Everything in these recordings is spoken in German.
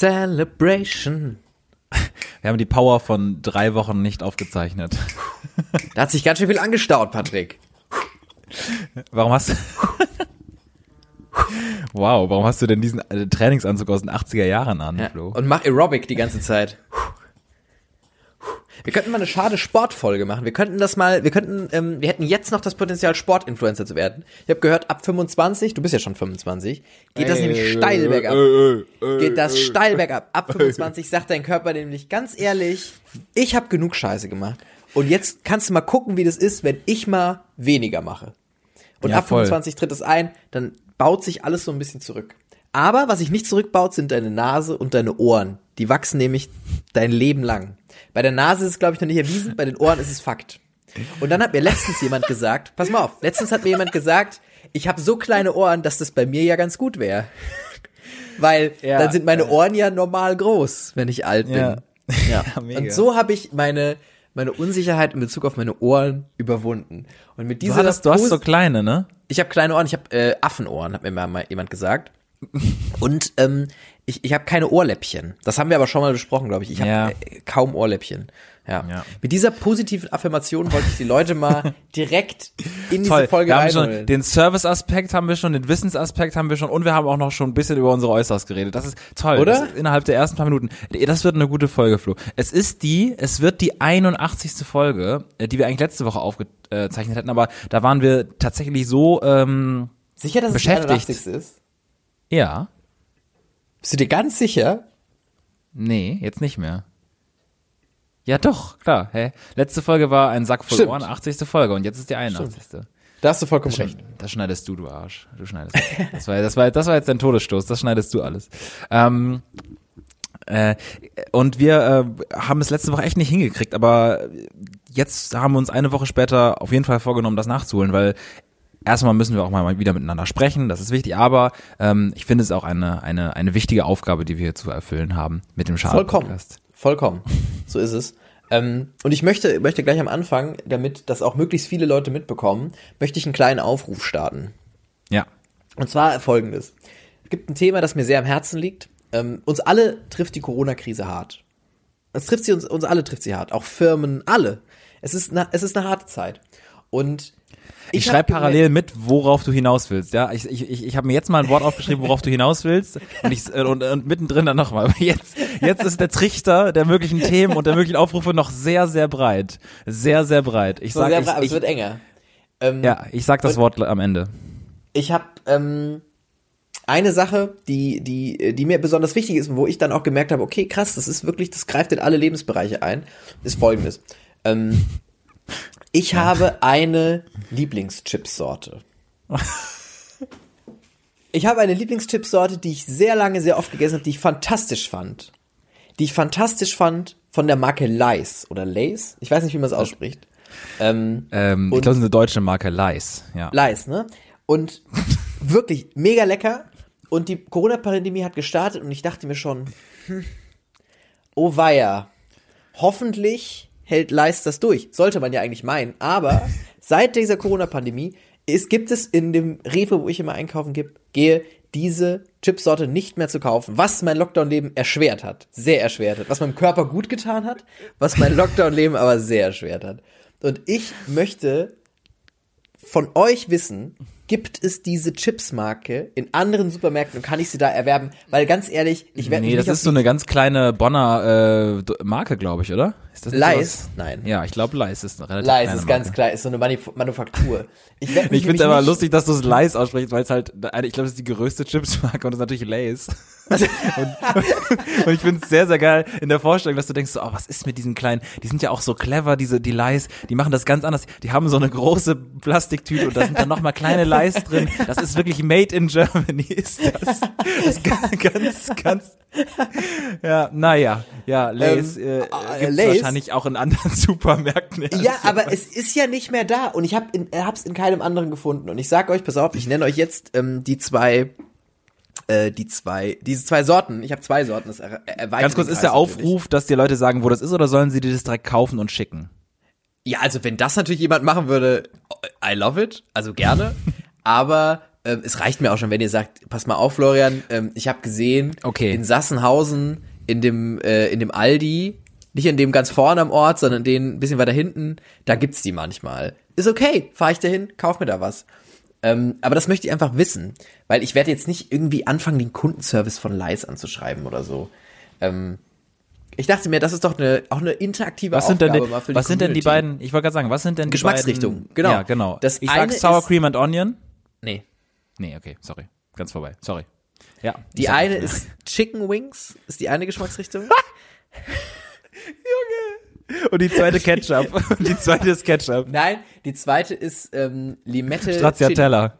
Celebration. Wir haben die Power von drei Wochen nicht aufgezeichnet. Da hat sich ganz schön viel angestaut, Patrick. Warum hast du. wow, warum hast du denn diesen äh, Trainingsanzug aus den 80er Jahren an, Ja. Flo? Und mach Aerobic die ganze Zeit. Wir könnten mal eine schade Sportfolge machen. Wir könnten das mal, wir könnten, ähm, wir hätten jetzt noch das Potenzial, Sportinfluencer zu werden. Ich habe gehört, ab 25, du bist ja schon 25, geht das nämlich steil bergab. geht das steil bergab. Ab 25 sagt dein Körper nämlich ganz ehrlich, ich habe genug Scheiße gemacht. Und jetzt kannst du mal gucken, wie das ist, wenn ich mal weniger mache. Und Ja, ab voll. 25 tritt es ein, dann baut sich alles so ein bisschen zurück. Aber was sich nicht zurückbaut, sind deine Nase und deine Ohren. Die wachsen nämlich dein Leben lang. Bei der Nase ist es, glaube ich, noch nicht erwiesen, bei den Ohren ist es Fakt. Und dann hat mir letztens jemand gesagt, pass mal auf, letztens hat mir jemand gesagt, ich habe so kleine Ohren, dass das bei mir ja ganz gut wäre. Weil Ja, dann sind meine Ohren ja normal groß, wenn ich alt bin. Ja. Ja. Ja. Und so habe ich meine, meine Unsicherheit in Bezug auf meine Ohren überwunden. Und mit Du, dieser hattest, du hast so kleine, ne? ich habe kleine Ohren, ich habe äh, Affenohren, hat mir mal, mal jemand gesagt. Und ähm, ich, ich habe keine Ohrläppchen. Das haben wir aber schon mal besprochen, glaube ich. Ich habe Ja. äh, kaum Ohrläppchen. Ja. Ja. Mit dieser positiven Affirmation wollte ich die Leute mal direkt in diese Toll. Folge wir haben schon den Service-Aspekt haben wir schon, den Wissensaspekt haben wir schon und wir haben auch noch schon ein bisschen über unsere Äußeres geredet. Das ist toll. Oder? Ist innerhalb der ersten paar Minuten. Das wird eine gute Folge, Flo. Es ist die, es wird die 81. Folge, äh, die wir eigentlich letzte Woche aufgezeichnet hätten, aber da waren wir tatsächlich so, ähm, sicher, dass beschäftigt. es die 81. ist? ja, Bist du dir ganz sicher? nee, jetzt nicht mehr. Ja, doch, klar. Hä? Letzte Folge war ein Sack voll Stimmt. Ohren, 80. Folge und jetzt ist die 81. Da hast du vollkommen recht. Das schneidest du, du Arsch. Du schneidest. Das war, das war, das war jetzt dein Todesstoß. Das schneidest du alles. Ähm, äh, und wir äh, haben es letzte Woche echt nicht hingekriegt, aber jetzt haben wir uns eine Woche später auf jeden Fall vorgenommen, das nachzuholen, weil erstmal müssen wir auch mal wieder miteinander sprechen, das ist wichtig, aber ähm, ich finde es auch eine, eine, eine wichtige Aufgabe, die wir hier zu erfüllen haben mit dem Schaden Vollkommen. Podcast. Vollkommen. So ist es. Ähm, und ich möchte, möchte gleich am Anfang, damit das auch möglichst viele Leute mitbekommen, möchte ich einen kleinen Aufruf starten. Ja. Und zwar folgendes. Es gibt ein Thema, das mir sehr am Herzen liegt. Ähm, uns alle trifft die Corona-Krise hart. Es trifft sie uns, uns alle trifft sie hart. Auch Firmen, alle. Es ist eine, es ist eine harte Zeit. Und Ich, hab schreibe parallel mit, worauf du hinaus willst. Ja, ich, ich, ich, ich habe mir jetzt mal ein Wort aufgeschrieben, worauf du hinaus willst, und ich äh, und, und mittendrin dann nochmal. Aber jetzt, jetzt ist der Trichter der möglichen Themen und der möglichen Aufrufe noch sehr, sehr breit, sehr, sehr breit. Ich So sag, sehr, ich, aber es ich, wird enger. Ähm, ja, ich sag das Wort am Ende. ich habe ähm, eine Sache, die, die, die mir besonders wichtig ist und wo ich dann auch gemerkt habe, okay, krass, das ist wirklich, das greift in alle Lebensbereiche ein, ist folgendes. Ähm, ich habe eine Lieblingschipsorte. Ich habe eine Lieblingschipsorte, die ich sehr lange, sehr oft gegessen habe, die ich fantastisch fand. Die ich fantastisch fand von der Marke Lays oder Lays. Ich weiß nicht, wie man es ausspricht. Ähm, Ähm, ich glaube, es ist eine deutsche Marke, Lice. Ja. Leis, ne? Und wirklich mega lecker. Und die Corona-Pandemie hat gestartet und ich dachte mir schon, hm, oh weia, hoffentlich hält Leis das durch. Sollte man ja eigentlich meinen. Aber seit dieser Corona-Pandemie es gibt es in dem Rewe, wo ich immer einkaufen gehe, diese Chipsorte nicht mehr zu kaufen, was mein Lockdown-Leben erschwert hat, sehr erschwert hat, was meinem Körper gut getan hat, was mein Lockdown-Leben aber sehr erschwert hat. Und ich möchte von euch wissen, gibt es diese Chips-Marke in anderen Supermärkten und kann ich sie da erwerben? Weil ganz ehrlich, ich werde Nee, das ist so eine ganz kleine Bonner äh, Marke, glaube ich, oder? Ist das nicht Leis? sowas? Nein. Ja, ich glaube, Leis ist eine relativ Leis ist ganz klar, ist so eine Manif Manufaktur. Ich, Ich finde es aber nicht- lustig, dass du es Leis aussprichst, weil es halt, eine- ich glaube, das ist die größte Chipsmarke und das ist natürlich Lays. und, und ich finde es sehr, sehr geil in der Vorstellung, dass du denkst, so, oh, was ist mit diesen kleinen, die sind ja auch so clever, diese, die Leis, die machen das ganz anders. Die haben so eine große Plastiktüte und da sind dann nochmal kleine Leis drin. Das ist wirklich made in Germany, ist das. Das ist ganz, ganz, ja, naja, ja, Lays, Ähm, äh, äh, gibt's Lay's? wahrscheinlich auch in anderen Supermärkten. Ja, aber es ist ja nicht mehr da und ich habe in, äh, hab's in keinem anderen gefunden und ich sag euch, pass auf, ich nenne euch jetzt ähm, die zwei äh, die zwei diese zwei Sorten. Ich habe zwei Sorten. Das er, erweitert Ganz kurz, ist der Kreis natürlich. Aufruf, dass die Leute sagen, wo das ist, oder sollen sie dir das direkt kaufen und schicken? Ja, also wenn das natürlich jemand machen würde, I love it, also gerne. aber ähm, es reicht mir auch schon, wenn ihr sagt, pass mal auf, Florian, ähm, ich habe gesehen, Okay. in Sassenhausen, in dem, äh, in dem Aldi, nicht in dem ganz vorne am Ort, sondern den ein bisschen weiter hinten, da gibt's die manchmal. Ist okay, fahr ich dahin, kauf mir da was. Ähm, aber das möchte ich einfach wissen, weil ich werde jetzt nicht irgendwie anfangen, den Kundenservice von Leis anzuschreiben oder so. Ähm, ich dachte mir, das ist doch eine, auch eine interaktive Was sind denn Aufgabe die, mal für die was sind denn die Community. beiden, ich wollte gerade sagen, was sind denn die Geschmacksrichtungen, beiden, genau. Ja, genau. Das ich sag Sour Cream and Onion. Nee. Nee, okay, sorry. Ganz vorbei. Sorry. Ja. Die eine ist Chicken Wings, ist die eine Geschmacksrichtung. Und die zweite Ketchup. Und die zweite ist Ketchup. Nein, die zweite ist ähm, Limette Stracciatella.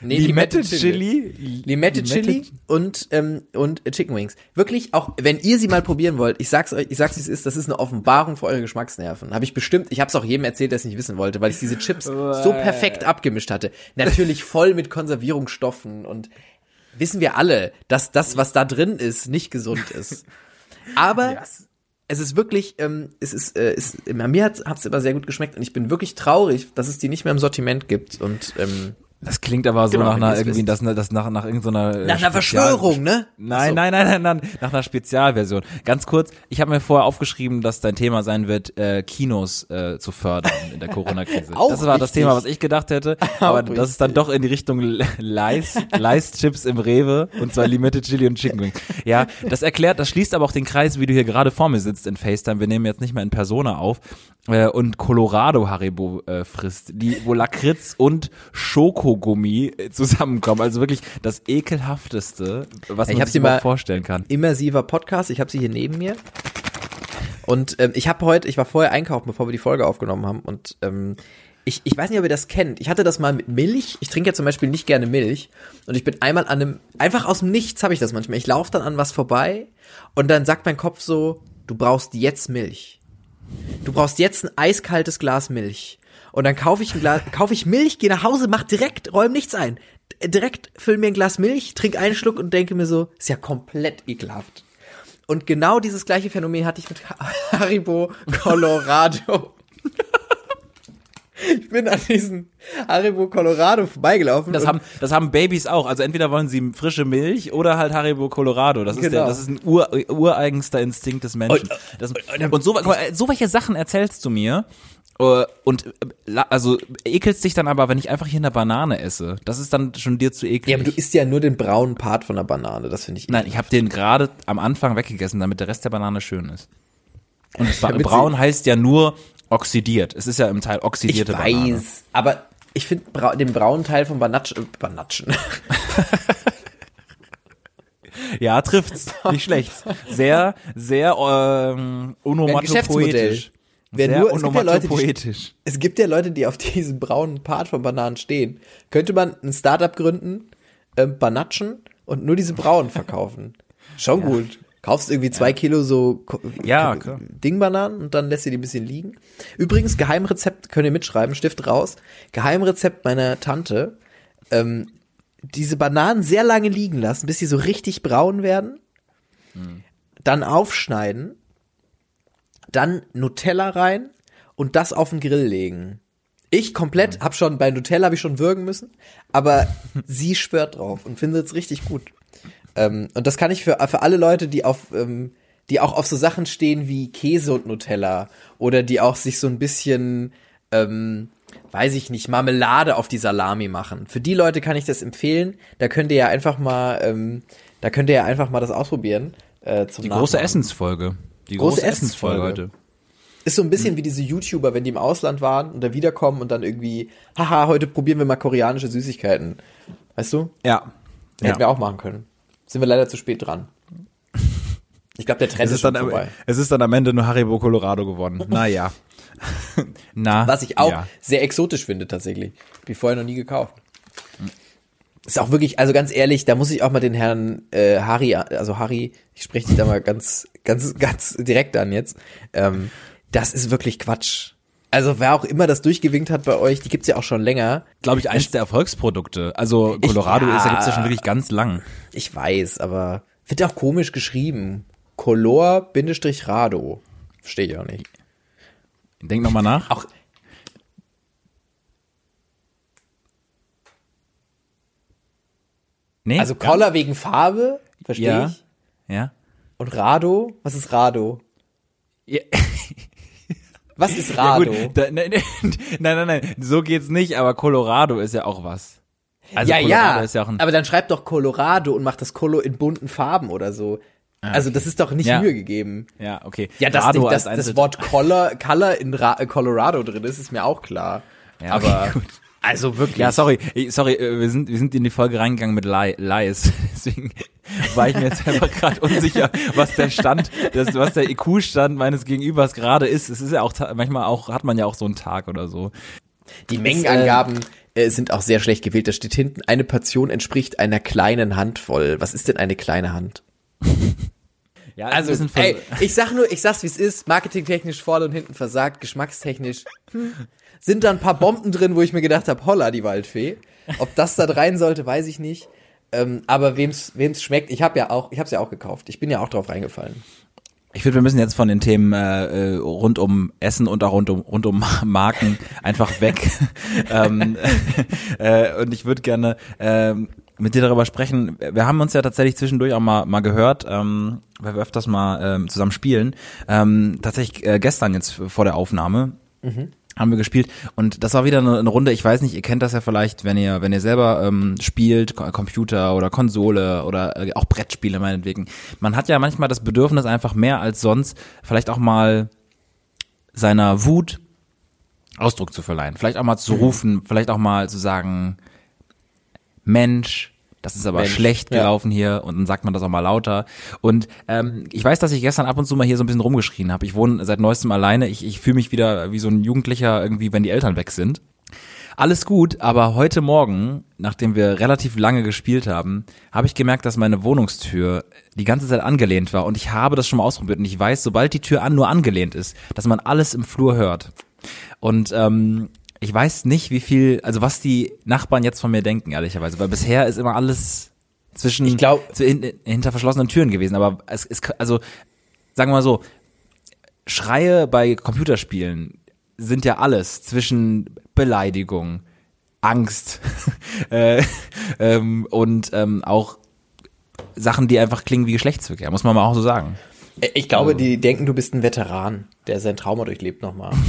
Nee, Limette Chili. Limette Chili und ähm, und Chicken Wings. Wirklich, auch wenn ihr sie mal probieren wollt, ich sag's euch, ich sag's wie es ist, das ist eine Offenbarung für eure Geschmacksnerven. Habe ich bestimmt, ich hab's auch jedem erzählt, der es nicht wissen wollte, weil ich diese Chips so perfekt abgemischt hatte. Natürlich voll mit Konservierungsstoffen und wissen wir alle, dass das, was da drin ist, nicht gesund ist. Aber es ist wirklich, ähm, es ist, äh, ist mir hat es immer sehr gut geschmeckt und ich bin wirklich traurig, dass es die nicht mehr im Sortiment gibt und ähm, Das klingt aber so Genau, nach einer irgendwie, das, das nach, nach irgendeiner äh, nach einer Verschwörung, ne? Nein, So. nein, nein, nein, nein, nach einer Spezialversion. Ganz kurz, ich habe mir vorher aufgeschrieben, dass dein Thema sein wird, äh, Kinos äh, zu fördern in der Corona-Krise. Auch Das war das richtig. Thema, was ich gedacht hätte, aber das ist dann doch in die Richtung Leis, Leis-Chips im Rewe und zwar Limette Chili und Chicken Wings. Ja, das erklärt, das schließt aber auch den Kreis, wie du hier gerade vor mir sitzt in FaceTime. Wir nehmen jetzt nicht mehr in Persona auf äh, und Colorado Haribo äh, frisst, die wo Lakritz und Schokogummi äh, zusammenkommen. Also wirklich das ekelhafteste, was Ich man sich mal- vorstellen kann. immersiver Podcast. Ich habe sie hier neben mir. Und ähm, ich habe heute, ich war vorher einkaufen, bevor wir die Folge aufgenommen haben. Und ähm, ich, ich weiß nicht, ob ihr das kennt. Ich hatte das mal mit Milch. Ich trinke ja zum Beispiel nicht gerne Milch. Und ich bin einmal an einem, einfach aus dem Nichts habe ich das manchmal. Ich laufe dann an was vorbei und dann sagt mein Kopf so, du brauchst jetzt Milch. Du brauchst jetzt ein eiskaltes Glas Milch. Und dann kaufe ich ein Glas, kaufe ich Milch, gehe nach Hause, mach direkt, räum nichts ein. Direkt füll mir ein Glas Milch, trink einen Schluck und denke mir so, ist ja komplett ekelhaft. Und genau dieses gleiche Phänomen hatte ich mit Haribo Colorado. Ich bin an diesen Haribo Colorado vorbeigelaufen. Das und- haben, das haben Babys auch. Also entweder wollen sie frische Milch oder halt Haribo Colorado. Das ist, der, Genau. das ist ein ur, ureigenster Instinkt des Menschen. Und- Das, und- und so, guck mal, so welche Sachen erzählst du mir. Äh, Und äh, also ekelst dich dann aber, wenn ich einfach hier eine Banane esse. Das ist dann schon dir zu eklig. ja, aber du isst ja nur den braunen Part von der Banane. Das finde ich. Nein, ich habe den gerade am Anfang weggegessen, damit der Rest der Banane schön ist. Und sie- braun heißt ja nur oxidiert. Es ist ja im Teil Ich oxidierte weiß, Banane. aber ich finde brau den braunen Teil von Banatschen, äh, Banatschen. Ja, trifft's. Nicht schlecht. Sehr, sehr ähm, onomatopoetisch. Wer Sehr nur- es gibt ja Leute, die- onomatopoetisch. Es gibt ja Leute, die auf diesen braunen Part von Bananen stehen. Könnte man ein Startup gründen, ähm, Banatschen und nur diese braunen verkaufen? Schon gut. Kaufst irgendwie zwei Kilo so Ja. Dingbananen und dann lässt ihr die ein bisschen liegen. Übrigens, Geheimrezept, könnt ihr mitschreiben, Stift raus. Geheimrezept meiner Tante. Ähm, diese Bananen sehr lange liegen lassen, bis sie so richtig braun werden. Dann aufschneiden. Dann Nutella rein und das auf den Grill legen. Ich komplett, hab schon, bei Nutella habe ich schon würgen müssen, aber sie schwört drauf und findet es richtig gut. Ähm, und das kann ich für, für alle Leute, die auf, ähm, die auch auf so Sachen stehen wie Käse und Nutella oder die auch sich so ein bisschen, ähm, weiß ich nicht, Marmelade auf die Salami machen. Für die Leute kann ich das empfehlen. Da könnt ihr ja einfach mal, ähm, da könnt ihr ja einfach mal das ausprobieren. Äh, zum Die große Nachmachen. Essensfolge. Die Große große, Essensfolge Essensfolge. heute. Ist so ein bisschen wie diese YouTuber, wenn die im Ausland waren und dann wiederkommen und dann irgendwie, haha, heute probieren wir mal koreanische Süßigkeiten. Weißt du? Ja. Hätten wir auch machen können. Sind wir leider zu spät dran. Ich glaube, der Trend Es ist, ist, schon dann am, vorbei. es ist dann am Ende nur Haribo Colorado geworden. Naja. Na. Was ich auch Ja. sehr exotisch finde tatsächlich. Hab ich vorher noch nie gekauft. Ist auch wirklich, also ganz ehrlich, da muss ich auch mal den Herrn äh, Harry, also Harry, ich spreche dich da mal ganz, ganz, ganz direkt an jetzt. Ähm, das ist wirklich Quatsch. Also wer auch immer das durchgewinkt hat bei euch, die gibt's ja auch schon länger. Glaube ich, eines der Erfolgsprodukte. Also Colorado ja. ist, da gibt's ja schon wirklich ganz lang. Ich weiß, aber wird auch komisch geschrieben. Color-Rado. Verstehe ich auch nicht. Denk nochmal nach. Auch Nee? Also Collar wegen Farbe, verstehe Ja. ich. Ja. Und Rado? Was ist Rado? ja. Was ist Ja, Rado? gut, da, nein, nein, nein, nein, so geht's nicht, aber Colorado ist ja auch was. Also ja, Colorado ja, ist ja auch ein, aber dann schreibt doch Colorado und macht das Colo in bunten Farben oder so. Also das ist doch nicht Ja. Mühe gegeben. ja, okay. Ja, dass, Rado nicht, dass das Wort Color, Color in Ra Colorado drin ist, ist mir auch klar. Ja, okay, aber gut. Also wirklich. Ja, sorry, sorry, äh, wir sind, wir sind in die Folge reingegangen mit Li Lies. Deswegen war ich mir jetzt einfach gerade unsicher, was der Stand, das, was der IQ-Stand meines Gegenübers gerade ist. Es ist ja auch, manchmal auch, hat man ja auch so einen Tag oder so. Die Mengenangaben äh, sind auch sehr schlecht gewählt. Da steht hinten, eine Portion entspricht einer kleinen Handvoll. Was ist denn eine kleine Hand? Ja, Also, ein bisschen ey, ich sag nur, ich sag's wie es ist, marketingtechnisch vorne und hinten versagt, geschmackstechnisch hm, sind da ein paar Bomben drin, wo ich mir gedacht habe, holla, die Waldfee. Ob das da rein sollte, weiß ich nicht. Ähm, aber wem's, wem's schmeckt, ich habe ja auch, ich hab's ja auch gekauft. Ich bin ja auch drauf reingefallen. Ich finde, wir müssen jetzt von den Themen äh, äh, rund um Essen und auch rund um, rund um Marken einfach weg. ähm, äh, und ich würde gerne ähm, mit dir darüber sprechen. Wir haben uns ja tatsächlich zwischendurch auch mal, mal gehört, ähm, weil wir öfters mal ähm, zusammen spielen. Ähm, tatsächlich äh, gestern jetzt vor der Aufnahme. Haben wir gespielt und das war wieder eine, eine Runde. Ich weiß nicht, ihr kennt das ja vielleicht, wenn ihr wenn ihr selber ähm, spielt, Computer oder Konsole oder äh, auch Brettspiele meinetwegen. Man hat ja manchmal das Bedürfnis einfach mehr als sonst, vielleicht auch mal seiner Wut Ausdruck zu verleihen, vielleicht auch mal zu rufen, vielleicht auch mal zu sagen, Mensch, das ist aber Mensch, schlecht ja. gelaufen hier und dann sagt man das auch mal lauter. Und ähm, ich weiß, dass ich gestern ab und zu mal hier so ein bisschen rumgeschrien habe. Ich wohne seit neuestem alleine. Ich, ich fühle mich wieder wie so ein Jugendlicher irgendwie, wenn die Eltern weg sind. Alles gut, aber heute Morgen, nachdem wir relativ lange gespielt haben, habe ich gemerkt, dass meine Wohnungstür die ganze Zeit angelehnt war und ich habe das schon mal ausprobiert und ich weiß, sobald die Tür an nur angelehnt ist, dass man alles im Flur hört. Und ähm, ich weiß nicht, wie viel, also was die Nachbarn jetzt von mir denken, ehrlicherweise, weil bisher ist immer alles zwischen Ich glaub- hinter verschlossenen Türen gewesen, aber es ist also sagen wir mal so, Schreie bei Computerspielen sind ja alles zwischen Beleidigung, Angst äh, ähm, und ähm, auch Sachen, die einfach klingen wie Geschlechtsverkehr, muss man mal auch so sagen. Äh, Ich glaube, die denken, du bist ein Veteran, der sein Trauma durchlebt nochmal.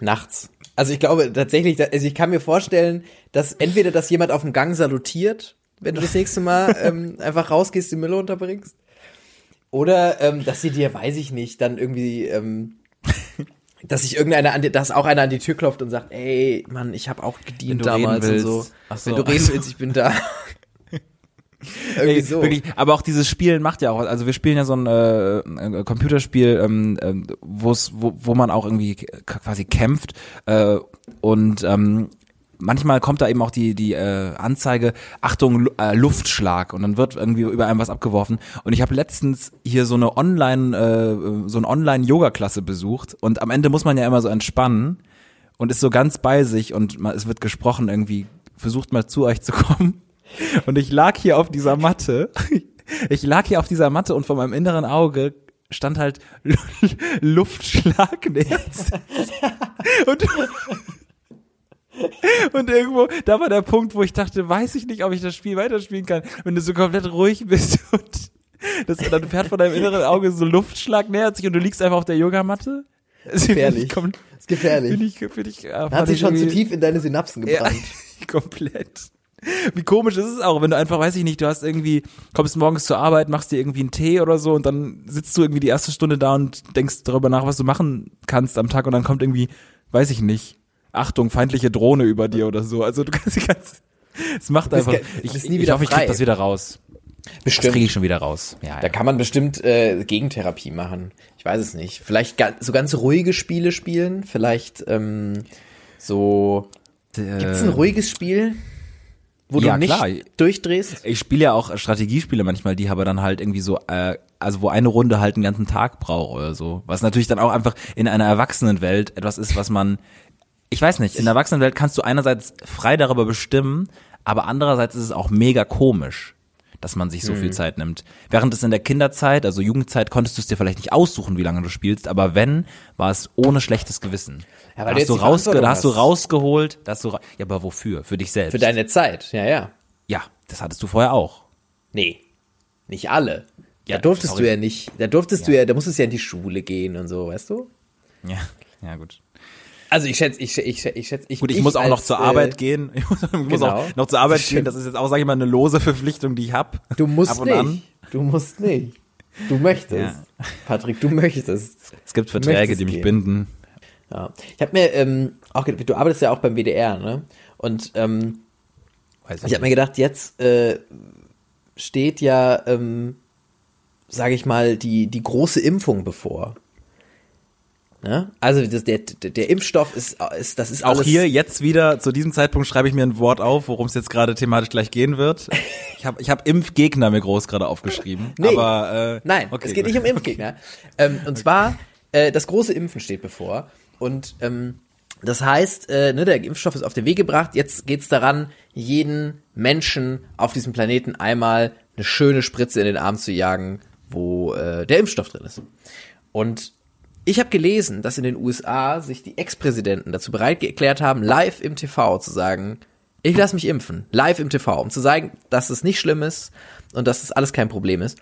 Nachts. Also ich glaube tatsächlich, also ich kann mir vorstellen, dass entweder, dass jemand auf dem Gang salutiert, wenn du das nächste Mal ähm, einfach rausgehst, die Mülle unterbringst. Oder ähm, dass sie dir, weiß ich nicht, dann irgendwie, ähm, dass sich irgendeiner an die, dass auch einer an die Tür klopft und sagt, ey, Mann, ich habe auch gedient damals und so. Ach so, Wenn du reden willst, ich bin da. irgendwie Ey, so. Wirklich, aber auch dieses Spielen macht ja auch, also wir spielen ja so ein äh, äh, Computerspiel, ähm, ähm, wo's, wo, wo man auch irgendwie quasi kämpft äh, und ähm, manchmal kommt da eben auch die die äh, Anzeige Achtung Lu- äh, Luftschlag und dann wird irgendwie über einem was abgeworfen. Und ich habe letztens hier so eine Online äh, so eine Online Yoga Klasse besucht und am Ende muss man ja immer so entspannen und ist so ganz bei sich und man, es wird gesprochen irgendwie versucht mal zu euch zu kommen und ich lag hier auf dieser Matte. Ich lag hier auf dieser Matte und vor meinem inneren Auge stand halt Lu- Luftschlagnetz. Und, und irgendwo, da war der Punkt, wo ich dachte, weiß ich nicht, ob ich das Spiel weiterspielen kann, wenn du so komplett ruhig bist und das, dann fährt vor deinem inneren Auge so Luftschlag nähert sich und du liegst einfach auf der Yogamatte. Das Gefährlich. ich kom- ist gefährlich. Finde ich, finde ich, äh, Hat sich ich schon zu tief in deine Synapsen ja, gebrannt. komplett. Wie komisch ist es auch, wenn du einfach, weiß ich nicht, du hast irgendwie, kommst morgens zur Arbeit, machst dir irgendwie einen Tee oder so und dann sitzt du irgendwie die erste Stunde da und denkst darüber nach, was du machen kannst am Tag und dann kommt irgendwie, weiß ich nicht, Achtung, feindliche Drohne über dir oder so. Also du kannst die ganze, es macht einfach, ich, nie ich wieder hoffe, ich krieg das wieder raus. Das Bestimmt. kriege ich schon wieder raus. Ja, Da ja. kann man bestimmt äh, Gegentherapie machen. Ich weiß es nicht. Vielleicht ga so ganz ruhige Spiele spielen. Vielleicht ähm, so. Gibt's ein ruhiges Spiel, wo Ja, du nicht klar. durchdrehst? Ich spiele ja auch Strategiespiele manchmal, die aber dann halt irgendwie so, äh, also wo eine Runde halt einen ganzen Tag braucht oder so. Was natürlich dann auch einfach in einer Erwachsenenwelt etwas ist, was man, ich weiß nicht, in der Erwachsenenwelt kannst du einerseits frei darüber bestimmen, aber andererseits ist es auch mega komisch, dass man sich so Mhm. viel Zeit nimmt. Während es in der Kinderzeit, also Jugendzeit, konntest du es dir vielleicht nicht aussuchen, wie lange du spielst, aber wenn, war es ohne schlechtes Gewissen. Ja, weil da hast du, rausge da hast du rausgeholt, da hast du, ra ja, aber wofür? Für dich selbst. Für deine Zeit, ja, ja. ja, das hattest du vorher auch. Nee, nicht alle. Da Ja, durftest sorry. du ja nicht, da durftest du ja, da musstest du ja in die Schule gehen und so, weißt du? Ja, ja gut. Also ich schätze, ich schätze, ich schätze, ich, schätze, ich Gut, ich, muss auch als, noch zur äh, Arbeit gehen. Ich muss, ich muss genau. auch noch zur Arbeit gehen. Das ist jetzt auch, sage ich mal, eine lose Verpflichtung, die ich habe. Du musst Ab und nicht. an. Du musst nicht. Du möchtest. Ja. Patrick, du möchtest. Es gibt Verträge, die mich gehen. binden. Ja. Ich habe mir ähm, auch gedacht, du arbeitest ja auch beim WDR, ne? Und ähm, Weiß ich habe mir gedacht, jetzt äh, steht ja, ähm, sage ich mal, die die große Impfung bevor. Ne? Also das, der, der Impfstoff ist, ist das ist Auch hier jetzt wieder, zu diesem Zeitpunkt schreibe ich mir ein Wort auf, worum es jetzt gerade thematisch gleich gehen wird. Ich habe ich hab Impfgegner mir groß gerade aufgeschrieben. Nee. Aber, äh, Nein, okay, es geht gut. nicht um Impfgegner. ähm, und zwar, äh, das große Impfen steht bevor. Und ähm, das heißt, äh, ne, der Impfstoff ist auf den Weg gebracht. Jetzt geht's daran, jeden Menschen auf diesem Planeten einmal eine schöne Spritze in den Arm zu jagen, wo äh, der Impfstoff drin ist. Und ich habe gelesen, dass in den USA sich die Ex-Präsidenten dazu bereit erklärt haben, live im TV zu sagen, ich lasse mich impfen, live im TV, um zu sagen, dass es nicht schlimm ist und dass es alles kein Problem ist.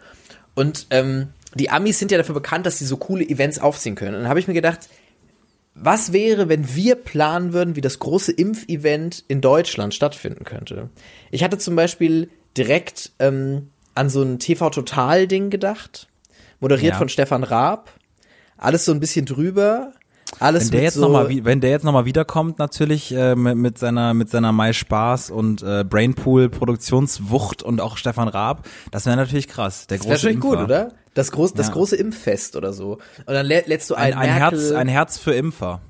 Und ähm, die Amis sind ja dafür bekannt, dass sie so coole Events aufziehen können. Und dann habe ich mir gedacht, was wäre, wenn wir planen würden, wie das große Impfevent in Deutschland stattfinden könnte? Ich hatte zum Beispiel direkt ähm, an so ein TV-Total-Ding gedacht, moderiert Ja. von Stefan Raab. Alles so ein bisschen drüber. Alles Wenn der jetzt so, noch mal, wenn der jetzt nochmal wiederkommt, natürlich äh, mit, mit seiner mit seiner Mai Spaß und äh, Brainpool Produktionswucht und auch Stefan Raab, das wäre natürlich krass. Der Das große wäre schon gut, oder? Das, groß, das Ja. große Impffest oder so. Und dann lä lädst du Ein, ein, ein Herz, ein Herz für Impfer.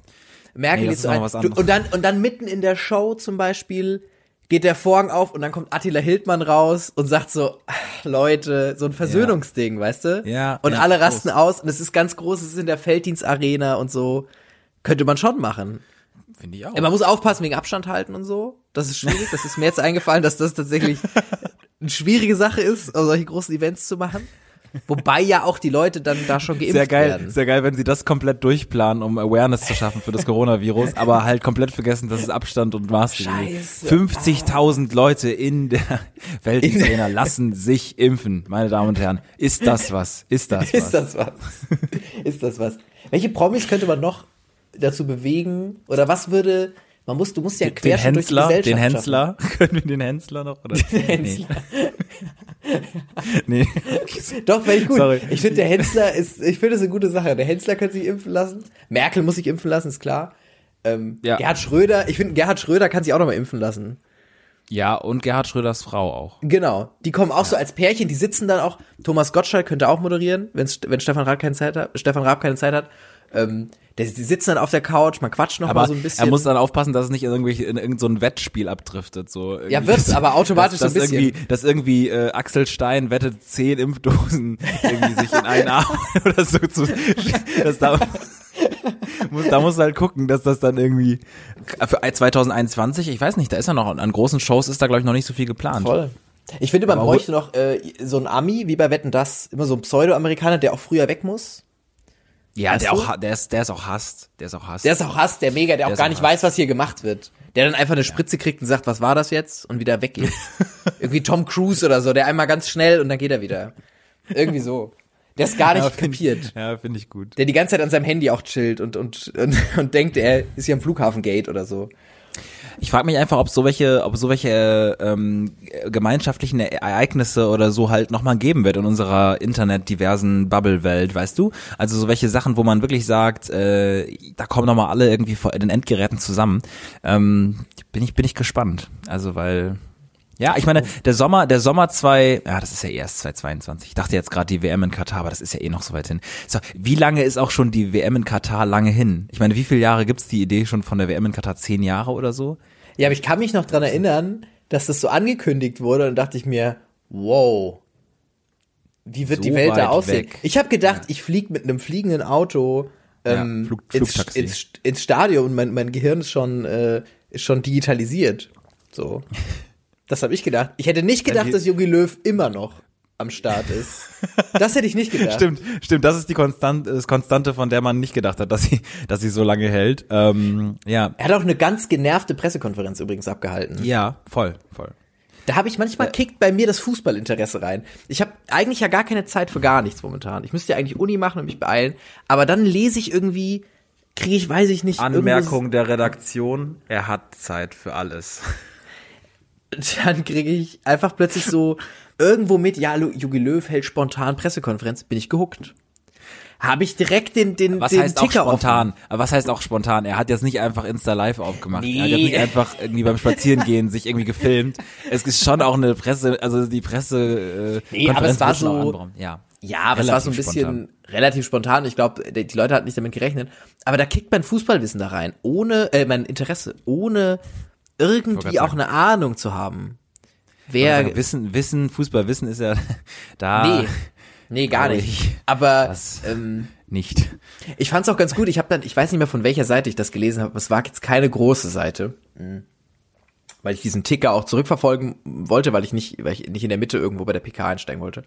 Merkel Nee, ist noch ein. was Du, anderes. und dann und dann mitten in der Show zum Beispiel geht der Vorhang auf und dann kommt Attila Hildmann raus und sagt so, "Ach, Leute, so ein Versöhnungsding, weißt du? Ja, Und ja, alle groß. rasten aus und es ist ganz groß, es ist in der Felddienstarena und so. Könnte man schon machen. Finde ich auch. Ja, man muss aufpassen wegen Abstand halten und so. Das ist schwierig. Das ist mir jetzt eingefallen, dass das tatsächlich eine schwierige Sache ist, solche großen Events zu machen. Wobei ja auch die Leute dann da schon geimpft Sehr geil, werden. sehr geil, wenn sie das komplett durchplanen, um Awareness zu schaffen für das Coronavirus, aber halt komplett vergessen, dass es Abstand und Maßregeln gibt. Scheiße. 50.000 Leute in der Weltarena lassen sich impfen, meine Damen und Herren. Ist das was? Ist das was? Ist das was? Ist das was? Welche Promis könnte man noch dazu bewegen? Oder was würde, man muss, du musst ja den quer durch die Gesellschaft den schaffen. Hensler, können wir den Hensler noch? Oder? Hensler. Nee. nee. Doch, wäre ich gut. Sorry. Ich finde, der Hensler ist, ich finde, das eine gute Sache. Der Hensler könnte sich impfen lassen. Merkel muss sich impfen lassen, ist klar. Ähm, Ja. Gerhard Schröder, ich finde, Gerhard Schröder kann sich auch noch mal impfen lassen. Ja, und Gerhard Schröders Frau auch. Genau. Die kommen auch so als Pärchen, die sitzen dann auch. Thomas Gottschalk könnte auch moderieren, wenn Stefan Raab keine Zeit hat. Stefan Raab keine Zeit hat. Ähm, der, die sitzen dann auf der Couch, man quatscht noch Aber mal so ein bisschen. er muss dann aufpassen, dass es nicht irgendwie in irgendein so ein Wettspiel abdriftet. So irgendwie, Ja, wird's, dass- aber automatisch dass, so ein dass bisschen. Irgendwie, dass irgendwie äh, Axel Stein wettet zehn Impfdosen irgendwie sich in einen Arm oder so zu. Das da, muss, da muss halt gucken, dass das dann irgendwie für 2021, ich weiß nicht, da ist ja noch an großen Shows ist da glaube ich noch nicht so viel geplant. Voll. Ich finde, man Aber bräuchte noch äh, so ein Ami, wie bei Wetten das, immer so ein Pseudo-Amerikaner, der auch früher weg muss. Ja, der auch, der ist, der ist auch hasst, der ist auch hasst. Der ist auch Hass, der mega, der auch ist gar auch nicht Hass. weiß, was hier gemacht wird. Der dann einfach eine Spritze kriegt und sagt, was war das jetzt? Und wieder weggeht. Irgendwie Tom Cruise oder so, der einmal ganz schnell und dann geht er wieder. Irgendwie so. Der ist gar nicht ja, find kapiert. Ja, finde ich gut. Der die ganze Zeit an seinem Handy auch chillt und, und, und, und denkt, er ist hier am Flughafengate oder so. Ich frage mich einfach, ob so welche, ob so welche ähm, gemeinschaftlichen Ereignisse oder so halt nochmal geben wird in unserer Internet-diversen Bubble-Welt, weißt du? Also so welche Sachen, wo man wirklich sagt, äh, da kommen nochmal alle irgendwie vor den Endgeräten zusammen. Ähm, bin ich, bin ich gespannt. Also weil. Ja, ich meine, der Sommer, der Sommer zwei, ja, das ist ja erst 2022. Ich dachte jetzt gerade die WM in Katar, aber das ist ja eh noch so weit hin. So, wie lange ist auch schon die WM in Katar lange hin? Ich meine, wie viele Jahre gibt's die Idee schon von der WM in Katar? Zehn Jahre oder so? Ja, aber ich kann mich noch dran erinnern, dass das so angekündigt wurde und dachte ich mir, wow, wie wird So die Welt da aussehen? weg. Ich habe gedacht, ich fliege mit einem fliegenden Auto ähm, Ja, Flug- ins, ins, ins Stadion und mein, mein Gehirn ist schon, äh, ist schon digitalisiert. So. Das habe ich gedacht. Ich hätte nicht gedacht, dass Jogi Löw immer noch am Start ist. Das hätte ich nicht gedacht. Stimmt, stimmt. Das ist die Konstant, das Konstante, von der man nicht gedacht hat, dass sie, dass sie so lange hält. Ähm, ja, Er hat auch eine ganz genervte Pressekonferenz übrigens abgehalten. ja, voll, voll. Da habe ich manchmal kickt bei mir das Fußballinteresse rein. Ich habe eigentlich ja gar keine Zeit für gar nichts momentan. Ich müsste ja eigentlich Uni machen und mich beeilen, aber dann lese ich irgendwie, kriege ich, weiß ich nicht, Anmerkung der Redaktion, er hat Zeit für alles. dann kriege ich einfach plötzlich so irgendwo mit, ja, Jogi Löw hält spontan Pressekonferenz, bin ich gehuckt. Habe ich direkt den den Was den heißt auch Ticker spontan? Aber was heißt auch spontan? Er hat jetzt nicht einfach Insta Live aufgemacht. Er hat jetzt Nee. nicht einfach irgendwie beim Spazierengehen sich irgendwie gefilmt. Es ist schon auch eine Presse, also die Presse. Äh, Nee, aber es war auch so-. Ja. Ja, aber es war so ein Relativ bisschen relativ spontan. Ich glaube, die die Leute hatten nicht damit gerechnet. Aber da kickt mein Fußballwissen da rein, ohne, äh, mein Interesse, ohne irgendwie auch sagen. eine Ahnung zu haben. Wer, Wissen, Wissen, Fußballwissen ist ja da nee, nee, gar nicht. ich, Aber das- ähm, nicht. ich fand's auch ganz gut. Ich habe dann, ich weiß nicht mehr von welcher Seite ich das gelesen habe, aber es war jetzt keine große Seite. Mhm. Weil ich diesen Ticker auch zurückverfolgen wollte, weil ich nicht, weil ich nicht in der Mitte irgendwo bei der PK einsteigen wollte.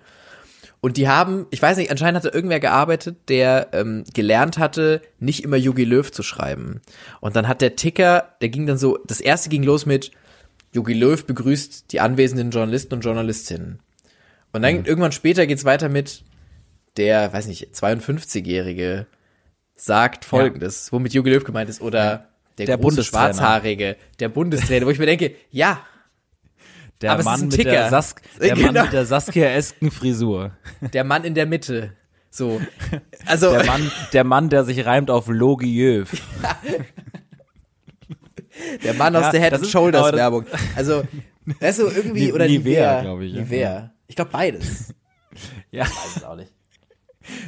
Und die haben, ich weiß nicht, anscheinend hatte irgendwer gearbeitet, der ähm, gelernt hatte, nicht immer Jogi Löw zu schreiben. Und dann hat der Ticker, der ging dann so, das erste ging los mit Jogi Löw begrüßt die anwesenden Journalisten und Journalistinnen. Und dann irgendwann später geht's weiter mit der, weiß nicht, 52-Jährige sagt folgendes, womit Jogi Löw gemeint ist, oder der, Der Bundestrainer. Schwarzhaarige, der Bundestrainer, wo ich mir denke, ja, Der Aber Mann mit der, Sas der Genau. Mann mit der Saskia-esken Frisur. der Mann in der Mitte. So. Also, Der Mann, der Mann, der sich reimt auf Logiöw. Der Mann aus Ja, der Head and Shoulders das- Werbung. Also, weißt du, irgendwie, Ni- oder Nivea, Nivea, glaub ich, ja. Nivea. Ich glaube beides. Ja. Weiß es auch nicht.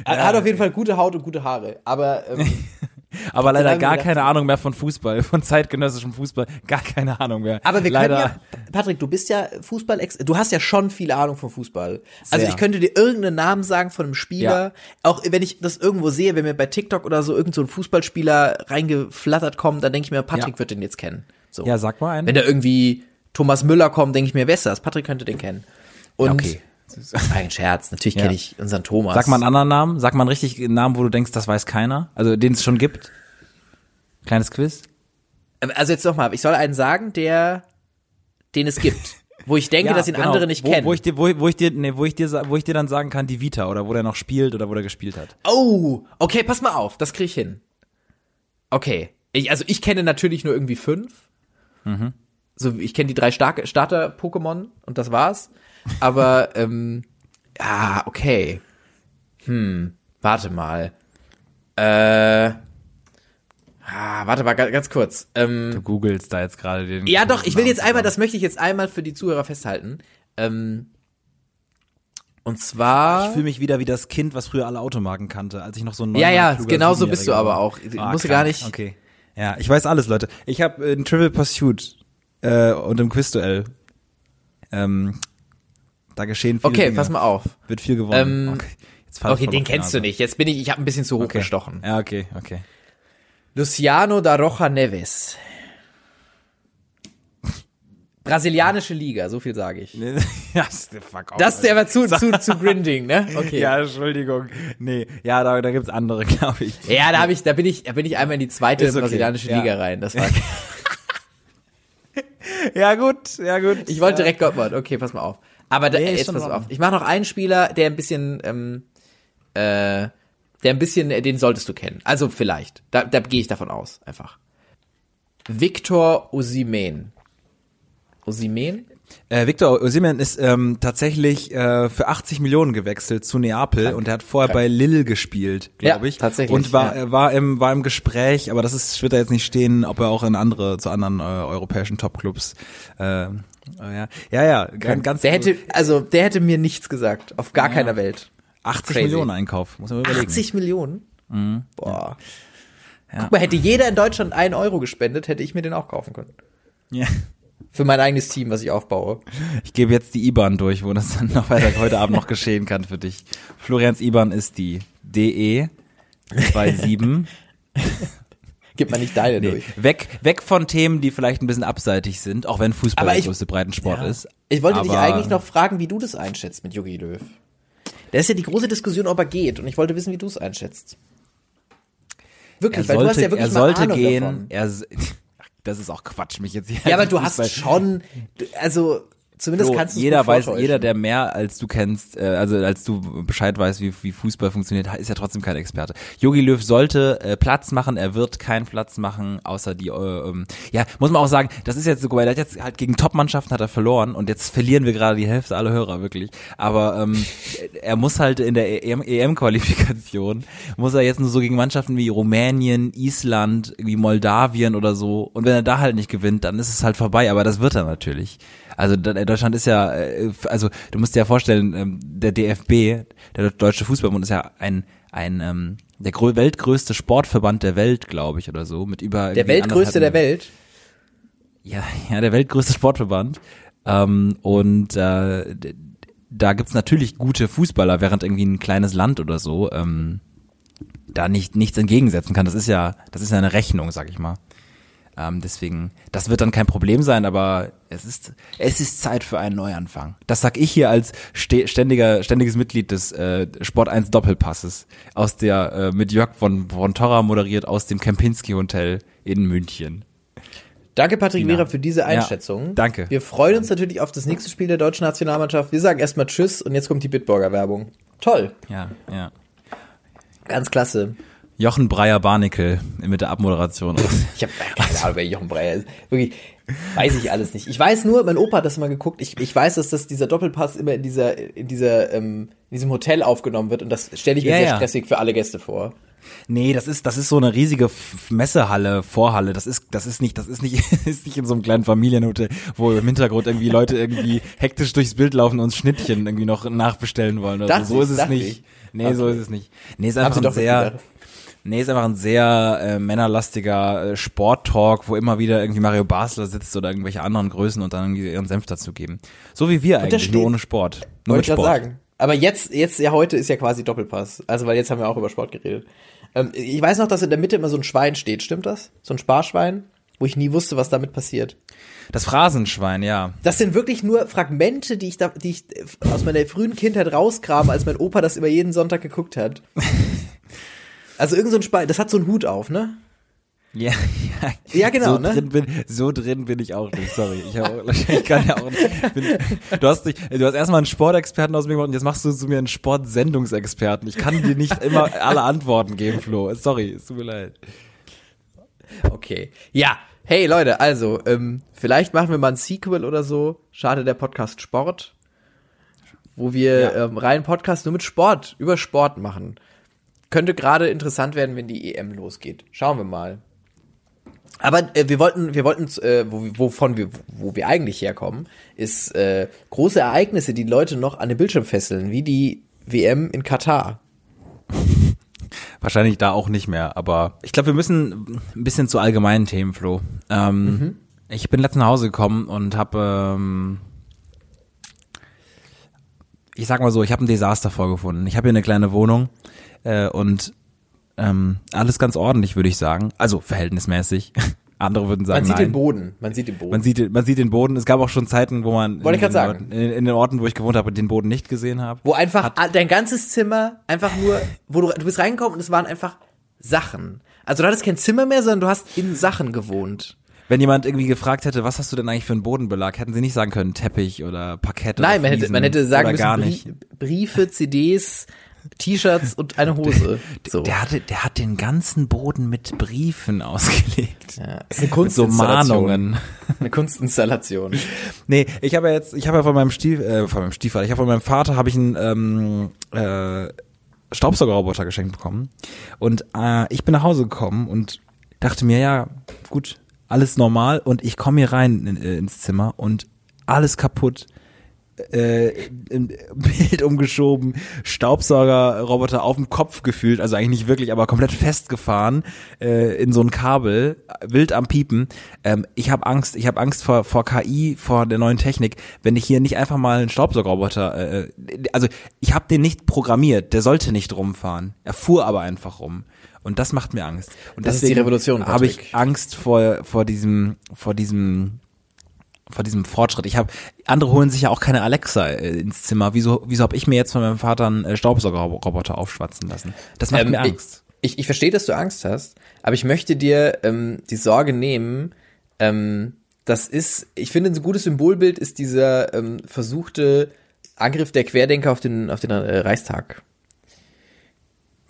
Er hat auf jeden Fall gute Haut und gute Haare, aber ähm, Aber leider gar keine Ahnung mehr von Fußball, von zeitgenössischem Fußball, gar keine Ahnung mehr. aber wir leider, können ja, Patrick, du bist ja Fußball, du hast ja schon viel Ahnung von Fußball. Also Sehr. ich könnte dir irgendeinen Namen sagen von einem Spieler, Ja. auch wenn ich das irgendwo sehe, wenn mir bei TikTok oder so irgend so ein Fußballspieler reingeflattert kommt, dann denke ich mir, Patrick Ja. wird den jetzt kennen. So. Ja, sag mal einen. Wenn da irgendwie Thomas Müller kommt, denke ich mir, wer ist das? Patrick könnte den kennen. Und okay. Ein Scherz, natürlich Ja. kenne ich unseren Thomas. Sag mal einen anderen Namen, sag mal einen richtigen Namen, wo du denkst, das weiß keiner. Also den es schon gibt. Kleines Quiz. Also jetzt nochmal, ich soll einen sagen, der, den es gibt. Wo ich denke, Ja, dass ihn genau. andere nicht wo, kennen. Wo ich dir, wo, wo ich dir, nee, wo ich dir, wo ich dir dann sagen kann, die Vita oder wo der noch spielt oder wo der gespielt hat. oh, okay, pass mal auf, das krieg ich hin. Okay, ich, also ich kenne natürlich nur irgendwie fünf. Mhm. So, ich kenne die drei starke Starter-Pokémon und das war's. Aber, ähm, ja, okay. Hm, warte mal. Äh, ah, warte mal, ga- ganz kurz. Ähm, Du googelst da jetzt gerade den. Ja, doch, ich will jetzt einmal, das möchte ich jetzt einmal für die Zuhörer festhalten. Ähm, und zwar. Ich fühle mich wieder wie das Kind, was früher alle Automarken kannte, als ich noch so ein Ja, ja, genau so bist du aber auch. Du Ah, musst krank. gar nicht- Okay. Ja, ich weiß alles, Leute. Ich habe äh, ein Trivial Pursuit äh, und im Quizduell. Ähm, da geschehen viele okay, Dinge. pass mal auf. Wird viel gewonnen. Ähm, okay, jetzt Okay, den kennst du nicht. Jetzt bin ich, ich habe ein bisschen zu hoch Okay. gestochen. Ja, okay, okay. Luciano da Rocha Neves. Brasilianische Liga, so viel sage ich. Das ist der aber zu, zu, zu grinding, ne? Okay. Ja, Entschuldigung. Nee, ja, da, da gibt's andere, glaube ich. Ja, da habe ich, da bin ich, da bin ich einmal in die zweite okay. brasilianische Ja. Liga rein. Das war, Ja, gut, ja, gut. ich wollte direkt Gottmord. Okay, pass mal auf. Aber da, Nee, ist jetzt pass auf. Ich mache noch einen Spieler, der ein bisschen, ähm, äh, der ein bisschen, äh, den solltest du kennen. Also vielleicht. Da, da gehe ich davon aus, einfach. Victor Osimen. Osimen? Äh, Victor Osimhen ist ähm, tatsächlich äh, für 80 Millionen gewechselt zu Neapel und er hat vorher Krank. bei Lille gespielt, glaube Ja, ich. tatsächlich, Und war, ja. er war im war im Gespräch, aber das ist wird da jetzt nicht stehen, ob er auch in andere zu anderen äh, europäischen Topclubs. Äh, äh, ja, ja, ja, ganz, ganz Der hätte, also der hätte mir nichts gesagt. Auf gar keiner Welt. 80 crazy. Millionen Einkauf, muss man überlegen. 80 Millionen? Boah. Ja. Guck mal, hätte jeder in Deutschland einen Euro gespendet, hätte ich mir den auch kaufen können. Ja. Für mein eigenes Team, was ich aufbaue. Ich gebe jetzt die IBAN durch, wo das dann noch weiter heute Abend noch geschehen kann für dich. Florians IBAN ist die DE 27 Gib mal nicht deine Nee, durch. weg, weg von Themen, die vielleicht ein bisschen abseitig sind, auch wenn Fußball Aber der ich- größte Breitensport Ja. ist. Ich wollte dich eigentlich noch fragen, wie du das einschätzt mit Jogi Löw. Da ist ja die große Diskussion, ob er geht. Und ich wollte wissen, wie du es einschätzt. Er Wirklich, weil du hast sollte, ja wirklich er sollte Ahnung gehen. davon. Er, das ist auch Quatsch, mich jetzt hier. Ja, aber du hast schon, also zumindest Flo, kannst du es jeder weiß, jeder, der mehr als du kennst, äh, also als du Bescheid weißt, wie, wie Fußball funktioniert, ist ja trotzdem kein Experte. Jogi Löw sollte äh, Platz machen, er wird keinen Platz machen, außer die, äh, ähm, ja, muss man auch sagen, das ist jetzt so, weil er hat jetzt halt gegen Top-Mannschaften hat er verloren und jetzt verlieren wir gerade die Hälfte aller Hörer, wirklich. Aber ähm, er muss halt in der EM EM-Qualifikation, muss er jetzt nur so gegen Mannschaften wie Rumänien, Island, wie Moldawien oder so und wenn er da halt nicht gewinnt, dann ist es halt vorbei, aber das wird er natürlich. Also Deutschland ist ja, äh, also du musst dir ja vorstellen, ähm, der DFB, der Deutsche Fußballbund ist ja ein ein ähm, der grö- weltgrößte Sportverband der Welt, glaube ich, oder so, mit über Der weltgrößte der Welt. ja, ja, der weltgrößte Sportverband. Ähm, und äh, da gibt's natürlich gute Fußballer, während irgendwie ein kleines Land oder so ähm, da nicht nichts entgegensetzen kann. Das ist ja, das ist ja eine Rechnung, sag ich mal. Ähm, deswegen, das wird dann kein Problem sein, aber es ist, es ist Zeit für einen Neuanfang. Das sag ich hier als ständiger, ständiges Mitglied des äh, Sport 1 Doppelpasses aus der äh, mit Jörg von, von Torra moderiert aus dem Kempinski Hotel in München. Danke, Patrick. Wierer, für diese Einschätzung. Ja, danke. Wir freuen uns natürlich auf das nächste Spiel der deutschen Nationalmannschaft. Wir sagen erstmal Tschüss und jetzt kommt die Bitburger-Werbung. Toll. Ja, ja. Ganz klasse. Jochen Breyer-Barnickel mit der Abmoderation. Ich habe keine Ahnung, wer Jochen Breyer ist. Wirklich, weiß ich alles nicht. Ich weiß nur, mein Opa hat das mal geguckt. Ich, ich weiß, dass das dieser Doppelpass immer in dieser, in dieser, ähm, in diesem Hotel aufgenommen wird und das stelle ich mir Ja, sehr ja. stressig für alle Gäste vor. Nee, das ist, das ist so eine riesige Messehalle, Vorhalle. Das ist, das ist nicht, das ist nicht, ist nicht in so einem kleinen Familienhotel, wo im Hintergrund irgendwie Leute irgendwie hektisch durchs Bild laufen und Schnittchen irgendwie noch nachbestellen wollen. Oder so. so ist es nicht. ich. Nee, so Okay. ist es nicht. Nee, ist einfach ein sehr, gedacht. Nee, ist einfach ein sehr äh, männerlastiger äh, Sporttalk, wo immer wieder irgendwie Mario Basler sitzt oder irgendwelche anderen Größen und dann irgendwie ihren Senf dazu geben. So wie wir eigentlich, steht- nur ohne Sport. Nur mit Wollte ich Sport. gerade sagen. Aber jetzt, jetzt, ja, heute ist ja quasi Doppelpass. Also, weil jetzt haben wir auch über Sport geredet. Ähm, ich weiß noch, dass in der Mitte immer so ein Schwein steht. Stimmt das? So ein Sparschwein? Wo ich nie wusste, was damit passiert. Das Phrasenschwein, ja. Das sind wirklich nur Fragmente, die ich da, die ich aus meiner frühen Kindheit rauskrame, als mein Opa das immer jeden Sonntag geguckt hat. Also irgend so ein Schwein, das hat so einen Hut auf, ne? Ja, ja, Ja, genau, so ne? Drin bin, so drin bin ich auch nicht, sorry. Ich, hab, ich kann ja auch nicht. Bin, du hast dich, du hast erstmal einen Sportexperten aus mir gemacht und jetzt machst du zu mir einen Sportsendungsexperten. Ich kann dir nicht immer alle Antworten geben, Flo. Sorry, es tut mir leid. Okay. Ja. Hey Leute, also, ähm, vielleicht machen wir mal ein Sequel oder so. Schade der Podcast Sport. Wo wir Ja. ähm, rein Podcast nur mit Sport, über Sport machen. Könnte gerade interessant werden, wenn die EM losgeht. Schauen wir mal. Aber äh, wir wollten, wir wollten, äh, wo, wovon wir, wo wir eigentlich herkommen, ist äh, große Ereignisse, die Leute noch an den Bildschirm fesseln, wie die WM in Katar. Wahrscheinlich da auch nicht mehr, aber ich glaube, wir müssen ein bisschen zu allgemeinen Themen, Flo. Ähm, Mhm. Ich bin letztens nach Hause gekommen und habe, ähm, ich sag mal so, ich habe ein Desaster vorgefunden. Ich habe hier eine kleine Wohnung äh, und ähm, alles ganz ordentlich, würde ich sagen. Also verhältnismäßig. Andere würden sagen, Man sieht nein. den Boden, man sieht den Boden. Man sieht, man sieht den Boden. Es gab auch schon Zeiten, wo man Wollte ich in, den sagen. Orten- in, in den Orten, wo ich gewohnt habe, den Boden nicht gesehen habe. wo einfach a- dein ganzes Zimmer einfach nur, wo du, du bist reingekommen und es waren einfach Sachen. Also du hattest kein Zimmer mehr, sondern du hast in Sachen gewohnt. Wenn jemand irgendwie gefragt hätte, was hast du denn eigentlich für einen Bodenbelag, hätten sie nicht sagen können, Teppich oder Parkett Nein, oder man hätte, man hätte sagen müssen, gar Brie- nicht. Briefe, CDs, T-Shirts und eine Hose. So. Der, hatte, der hat den ganzen Boden mit Briefen ausgelegt. ja, ist eine Mit so Kunstinstallation. Mahnungen. Eine Kunstinstallation. Nee, ich habe ja jetzt, ich habe ja von meinem Stief, äh, von meinem Stiefvater, ich habe von meinem Vater habe ich einen ähm, äh, Staubsaugerroboter geschenkt bekommen. Und äh, ich bin nach Hause gekommen und dachte mir, ja, gut, alles normal. Und ich komme hier rein in, äh, ins Zimmer und alles kaputt. Äh, Bild umgeschoben, Staubsaugerroboter auf dem Kopf gefühlt, also eigentlich nicht wirklich, aber komplett festgefahren äh, in so ein Kabel, wild am Piepen. Ähm, ich habe Angst, ich habe Angst vor, vor KI, vor der neuen Technik, wenn ich hier nicht einfach mal einen Staubsaugerroboter, äh, also ich habe den nicht programmiert, der sollte nicht rumfahren, er fuhr aber einfach rum. Und das macht mir Angst. Und Das ist die deswegen Revolution, Habe ich. Angst vor, vor diesem, vor diesem vor diesem Fortschritt. Ich habe andere holen sich ja auch keine Alexa äh, ins Zimmer. Wieso wieso habe ich mir jetzt von meinem Vater einen äh, Staubsaugerroboter aufschwatzen lassen? Das macht Ähm, mir Angst. Ich, ich verstehe, dass du Angst hast, aber ich möchte dir ähm, die Sorge nehmen, ähm, Das ist, ich finde, ein gutes Symbolbild ist dieser ähm, versuchte Angriff der Querdenker auf den, auf den äh, Reichstag.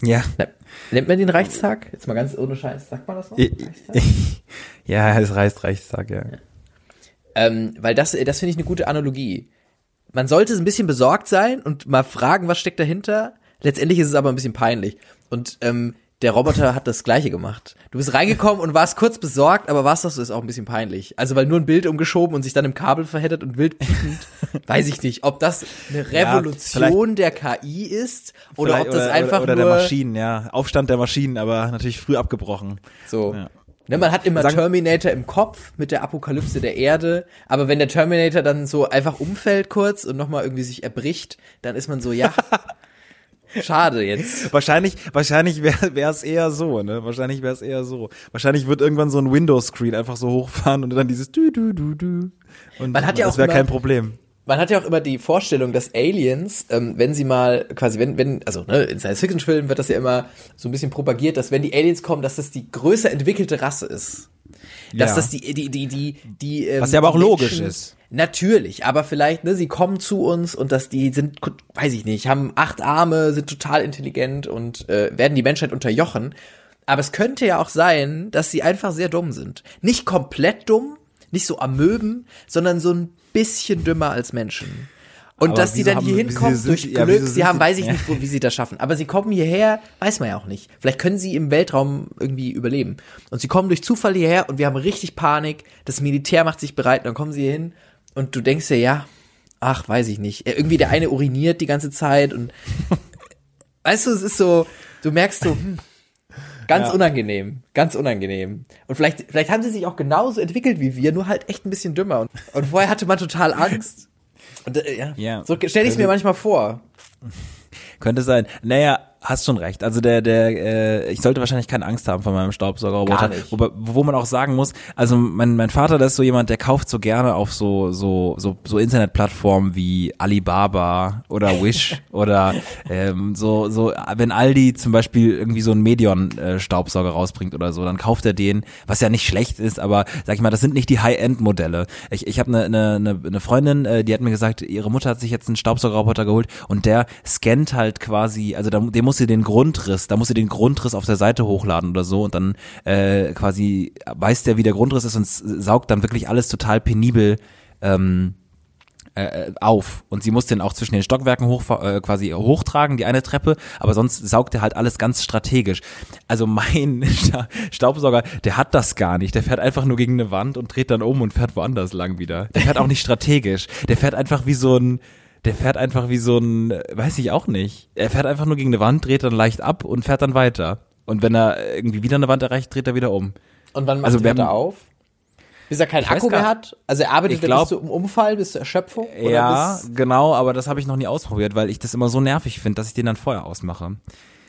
Ja. Na, nennt man den Reichstag? Jetzt mal ganz ohne Scheiß, sagt man das noch? Reichstag? ja, es reißt Reichstag, ja. Ähm, weil das, das finde ich eine gute Analogie. Man sollte ein bisschen besorgt sein und mal fragen, was steckt dahinter. Letztendlich ist es aber ein bisschen peinlich. Und ähm, der Roboter hat das gleiche gemacht. Du bist reingekommen und warst kurz besorgt, aber was das ist auch ein bisschen peinlich. Also weil nur ein Bild umgeschoben und sich dann im Kabel verheddert und wild piepend, weiß ich nicht, ob das eine Revolution ja, der KI ist oder ob das oder, einfach oder, oder nur der Maschinen, ja. Aufstand der Maschinen, aber natürlich früh abgebrochen. so. Ja. Ne, man hat immer Sagen- Terminator im Kopf mit der Apokalypse der Erde, aber wenn der Terminator dann so einfach umfällt kurz und nochmal irgendwie sich erbricht, dann ist man so, ja, schade jetzt. Wahrscheinlich, wahrscheinlich wäre es eher so, ne? Wahrscheinlich wäre es eher so. Wahrscheinlich wird irgendwann so ein Windows-Screen einfach so hochfahren und dann dieses du du du du. Und Man hat ja das auch wäre immer- kein Problem. Man hat ja auch immer die Vorstellung, dass Aliens, ähm, wenn sie mal quasi, wenn, wenn, also ne, in Science-Fiction-Filmen wird das ja immer so ein bisschen propagiert, dass wenn die Aliens kommen, dass das die größer entwickelte Rasse ist. Dass Ja. das die, die, die, die, die ähm, Was ja aber auch logisch ist. Natürlich, aber vielleicht, ne, sie kommen zu uns und dass die sind, weiß ich nicht, haben acht Arme, sind total intelligent und äh, werden die Menschheit unterjochen. Aber es könnte ja auch sein, dass sie einfach sehr dumm sind. Nicht komplett dumm, nicht so Amöben, sondern so ein bisschen dümmer als Menschen. Und Aber dass die dann hier hinkommen durch ja, Glück, sie haben, weiß ich ja. nicht, wo, wie sie das schaffen. Aber sie kommen hierher, weiß man ja auch nicht. Vielleicht können sie im Weltraum irgendwie überleben. Und sie kommen durch Zufall hierher und wir haben richtig Panik. Das Militär macht sich bereit und dann kommen sie hier hin und du denkst dir, ja, ach, weiß ich nicht. Äh, Irgendwie der eine uriniert die ganze Zeit und weißt du, es ist so, du merkst so, hm, ganz Ja. unangenehm, ganz unangenehm. Und vielleicht, vielleicht haben sie sich auch genauso entwickelt wie wir, nur halt echt ein bisschen dümmer. Und, und vorher hatte man total Angst. Und, äh, ja. Ja. So stelle ich es mir manchmal vor. Könnte sein. Naja, hast schon recht. Also der, der, äh, ich sollte wahrscheinlich keine Angst haben von meinem Staubsaugerroboter. Wobei, wo man auch sagen muss, also mein, mein Vater, das ist so jemand, der kauft so gerne auf so, so, so, so Internetplattformen wie Alibaba oder Wish oder ähm, so, so, wenn Aldi zum Beispiel irgendwie so einen Medion-Staubsauger rausbringt oder so, dann kauft er den, was ja nicht schlecht ist, aber sag ich mal, das sind nicht die High-End-Modelle. Ich, ich habe eine ne, ne, ne Freundin, äh, die hat mir gesagt, ihre Mutter hat sich jetzt einen Staubsaugerroboter geholt und der scannt halt quasi, also da, dem muss sie den Grundriss, da muss sie den Grundriss auf der Seite hochladen oder so und dann äh, quasi weiß der, wie der Grundriss ist und saugt dann wirklich alles total penibel ähm, äh, auf und sie muss den auch zwischen den Stockwerken hoch, äh, quasi hochtragen, die eine Treppe, aber sonst saugt er halt alles ganz strategisch. Also mein Sta Staubsauger, der hat das gar nicht. Der fährt einfach nur gegen eine Wand und dreht dann um und fährt woanders lang wieder. Der fährt auch nicht strategisch. Der fährt einfach wie so ein der fährt einfach wie so ein, weiß ich auch nicht. Er fährt einfach nur gegen eine Wand, dreht dann leicht ab und fährt dann weiter. Und wenn er irgendwie wieder eine Wand erreicht, dreht er wieder um. Und wann macht Also er haben- auf? Bis er keinen Ich Akku mehr hat? Also er arbeitet Ich dann glaub- bis zum Umfall, bis zur Erschöpfung? Ja, genau, aber das habe ich noch nie ausprobiert, weil ich das immer so nervig finde, dass ich den dann vorher ausmache.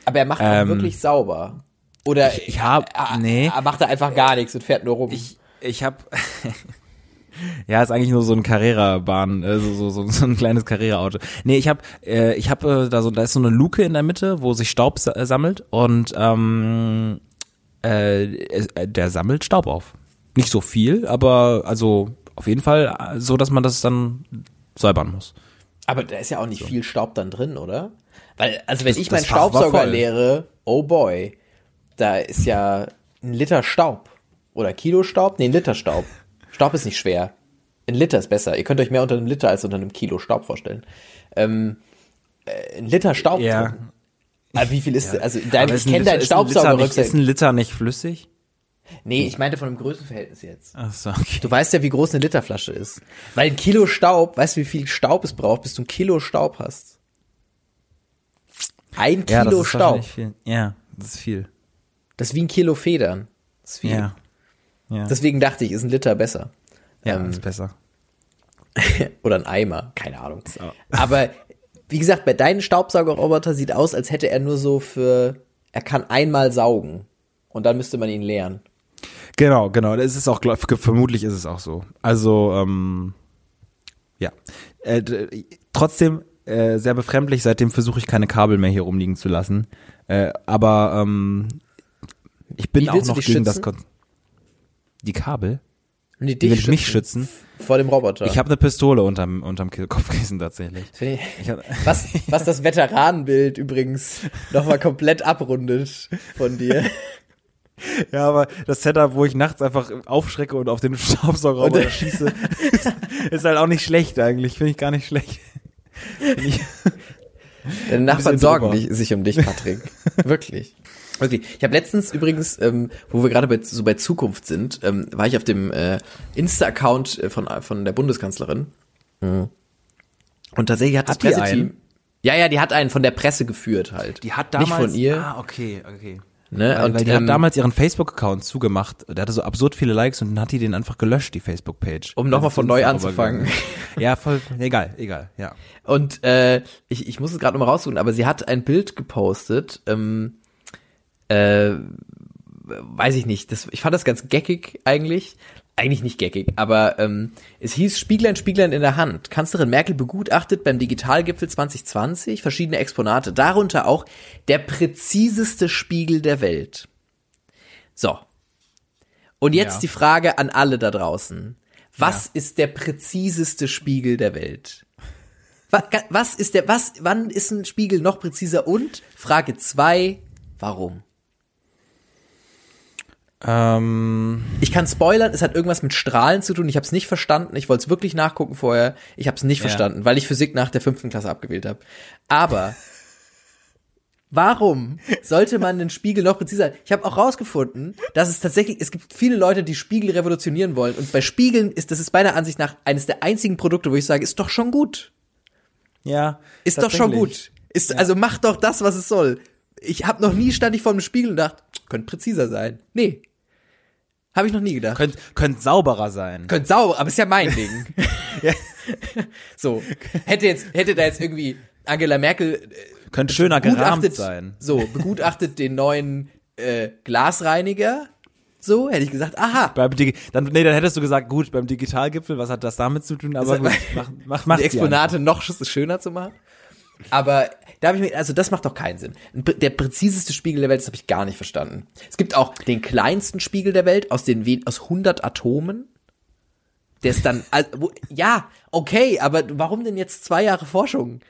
aber er macht Ähm, wirklich sauber. Oder Ich habe, er, nee, er macht da einfach gar nichts und fährt nur rum. ich, ich habe, ja, ist eigentlich nur so ein Carrera-Bahn, äh, so, so, so, so ein kleines Carrera-Auto. Nee, ich habe, äh, ich habe äh, da so, da ist so eine Luke in der Mitte, wo sich Staub sa äh, sammelt und ähm, äh, äh, der sammelt Staub auf. Nicht so viel, aber also auf jeden Fall äh, so, dass man das dann säubern muss. aber da ist ja auch nicht viel Staub dann drin, oder? Weil, also wenn Das- ich meinen Staubsauger leere, oh boy, da ist ja ein Liter Staub. Oder Kilo Staub? Nee, ein Liter Staub. Staub ist nicht schwer. Ein Liter ist besser. Ihr könnt euch mehr unter einem Liter als unter einem Kilo Staub vorstellen. Ähm, äh, ein Liter Staub Ja. drin. Aber wie viel ist, also dein, ich kenne Liter- deinen ist ein Liter Staubsauger nicht, Ist ein Liter nicht flüssig? Nee, ich meinte von dem Größenverhältnis jetzt. Ach so, okay. Du weißt ja, wie groß eine Literflasche ist. Weil ein Kilo Staub, weißt du, wie viel Staub es braucht, bis du ein Kilo Staub hast? Ein Ja, das Kilo ist Staub. Viel. Ja, das ist viel. Das ist wie ein Kilo Federn. Das ist viel. Ja. Ja, Deswegen dachte ich, ist ein Liter besser. ja ähm, ist besser. Oder ein Eimer, keine Ahnung. auch- Aber wie gesagt, bei deinem Staubsaugerroboter sieht aus, als hätte er nur so für, er kann einmal saugen. Und dann müsste man ihn leeren. Genau, genau. Das ist auch, vermutlich ist es auch so. Also, ähm, ja. Äh, trotzdem äh, sehr befremdlich. Seitdem versuche ich keine Kabel mehr hier rumliegen zu lassen. Äh, aber ähm, ich bin auch noch gegen das schützen? Die Kabel? Nee, die will mich schützen. Vor dem Roboter. Ich habe eine Pistole unterm, unterm Kopfkissen tatsächlich. Ich hab, was, was das Veteranenbild übrigens nochmal komplett abrundet von dir. Ja, aber das Setup, wo ich nachts einfach aufschrecke und auf den Staubsaugerroboter schieße, ist, ist, halt auch nicht schlecht eigentlich. Finde ich gar nicht schlecht. Deine Nachbarn sorgen dich, sich um dich, Patrick. Wirklich. Okay, ich habe letztens übrigens, ähm, wo wir gerade bei, so bei Zukunft sind, ähm, war ich auf dem äh, Insta-Account äh, von, von der Bundeskanzlerin. Mhm. Und tatsächlich hat, hat das Presseteam. Ja, ja, die hat einen von der Presse geführt halt. Die hat damals. Nicht von ihr. Ah, okay, okay. Ne? Weil, und weil die ähm, hat damals ihren Facebook-Account zugemacht. Der hatte so absurd viele Likes und dann hat die den einfach gelöscht, die Facebook-Page. Um nochmal von neu anzufangen. ja, voll, egal, egal, ja. Und äh, ich, ich muss es gerade nochmal raussuchen, aber sie hat ein Bild gepostet, ähm, äh, weiß ich nicht, das, ich fand das ganz geckig eigentlich eigentlich nicht geckig, aber ähm, es hieß Spieglein, Spieglein in der Hand. Kanzlerin Merkel begutachtet beim Digitalgipfel 2020 verschiedene Exponate, darunter auch der präziseste Spiegel der Welt. So. Und jetzt ja. die Frage an alle da draußen. Was ja. ist der präziseste Spiegel der Welt? Was, was ist der, was, wann ist ein Spiegel noch präziser? Und Frage zwei, warum? Ähm, ich kann spoilern, es hat irgendwas mit Strahlen zu tun. Ich habe es nicht verstanden. Ich wollte es wirklich nachgucken vorher. Ich habe es nicht ja. verstanden, weil ich Physik nach der fünften Klasse abgewählt habe. Aber warum sollte man den Spiegel noch präziser? Ich habe auch rausgefunden, dass es tatsächlich, es gibt viele Leute, die Spiegel revolutionieren wollen. Und bei Spiegeln ist, das ist meiner Ansicht nach eines der einzigen Produkte, wo ich sage, ist doch schon gut. Ja. Ist doch schon gut. Ist, ja. also macht doch das, was es soll. Ich habe noch nie stand ich vor dem Spiegel und dachte, könnte präziser sein. Nee, habe ich noch nie gedacht. Könnt, könnt sauberer sein. Könnt sauber, aber ist ja mein Ding. so. Hätte jetzt, hätte da jetzt irgendwie Angela Merkel. Äh, Könnte schöner gerahmt sein. So, begutachtet den neuen äh, Glasreiniger. So, hätte ich gesagt, aha. Beim Digi dann, nee, dann hättest du gesagt, gut, beim Digitalgipfel, was hat das damit zu tun? Aber gut, mach, mach, mach die Exponate noch schöner zu machen. Aber da habe ich mir, also das macht doch keinen Sinn. Der präziseste Spiegel der Welt, das habe ich gar nicht verstanden. Es gibt auch den kleinsten Spiegel der Welt aus den aus 100 Atomen. Der ist dann, also, ja, okay, aber warum denn jetzt zwei Jahre Forschung?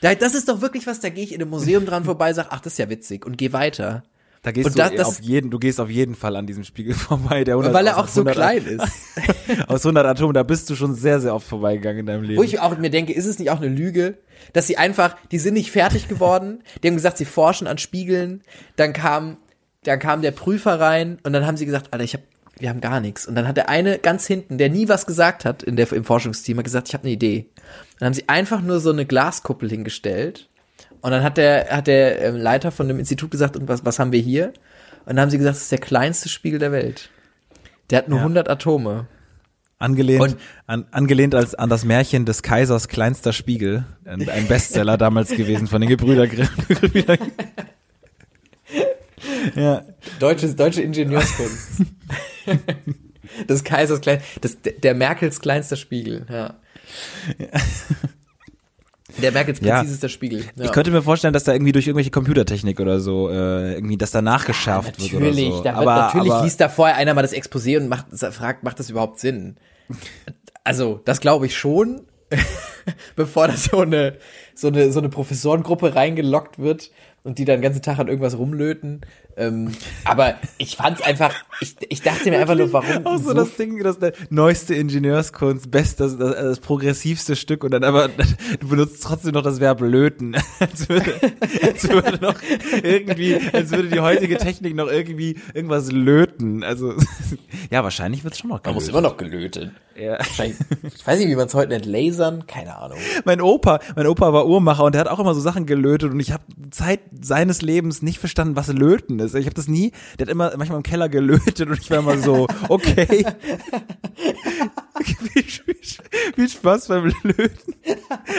Das ist doch wirklich was, da gehe ich in einem Museum dran vorbei, sag, ach, das ist ja witzig und geh weiter. Da gehst und du das, auf jeden, du gehst auf jeden Fall an diesem Spiegel vorbei, der 100, weil er auch so klein ist. aus 100 Atomen, da bist du schon sehr, sehr oft vorbeigegangen in deinem Leben. Wo ich auch mir denke, ist es nicht auch eine Lüge, dass sie einfach, die sind nicht fertig geworden, die haben gesagt, sie forschen an Spiegeln, dann kam, dann kam der Prüfer rein und dann haben sie gesagt, Alter, ich hab, wir haben gar nichts. Und dann hat der eine ganz hinten, der nie was gesagt hat in der, im Forschungsteam, hat gesagt, ich habe eine Idee. Dann haben sie einfach nur so eine Glaskuppel hingestellt und dann hat der, hat der ähm, Leiter von dem Institut gesagt, und was, was haben wir hier? Und dann haben sie gesagt, das ist der kleinste Spiegel der Welt. Der hat nur ja. 100 Atome. Angelehnt, und, an, angelehnt als, an das Märchen des Kaisers kleinster Spiegel. Ein, ein Bestseller damals gewesen von den Gebrüder Grimm. ja. Deutsches, deutsche Ingenieurskunst. des Kaisers klein, das, der Merkels kleinster Spiegel, ja. Der Merkels präzisester ja. Spiegel. Ja. Ich könnte mir vorstellen, dass da irgendwie durch irgendwelche Computertechnik oder so äh, irgendwie das da nachgeschärft ja, wird oder so. Da wird, aber, natürlich aber, liest da vorher einer mal das Exposé und macht, fragt, macht das überhaupt Sinn? Also, das glaube ich schon, bevor da so eine, so eine, so eine Professorengruppe reingelockt wird und die dann den ganzen Tag an irgendwas rumlöten. Ähm, aber ich fand's einfach, ich, ich dachte mir einfach nur, warum. Auch so, so das Ding, das der neueste Ingenieurskunst, best, das, das, das progressivste Stück und dann aber, du benutzt trotzdem noch das Verb löten. als, würde, als würde noch irgendwie, als würde die heutige Technik noch irgendwie irgendwas löten. Also, ja, wahrscheinlich wird's schon noch gelötet. Man muss immer noch gelötet. Ja. Ich weiß nicht, wie man es heute nennt, lasern, keine Ahnung. Mein Opa, mein Opa war Uhrmacher und der hat auch immer so Sachen gelötet und ich habe Zeit seines Lebens nicht verstanden, was Löten ist. Ich habe das nie, der hat immer manchmal im Keller gelötet und ich war immer so, okay. viel, viel, Spaß beim Löten.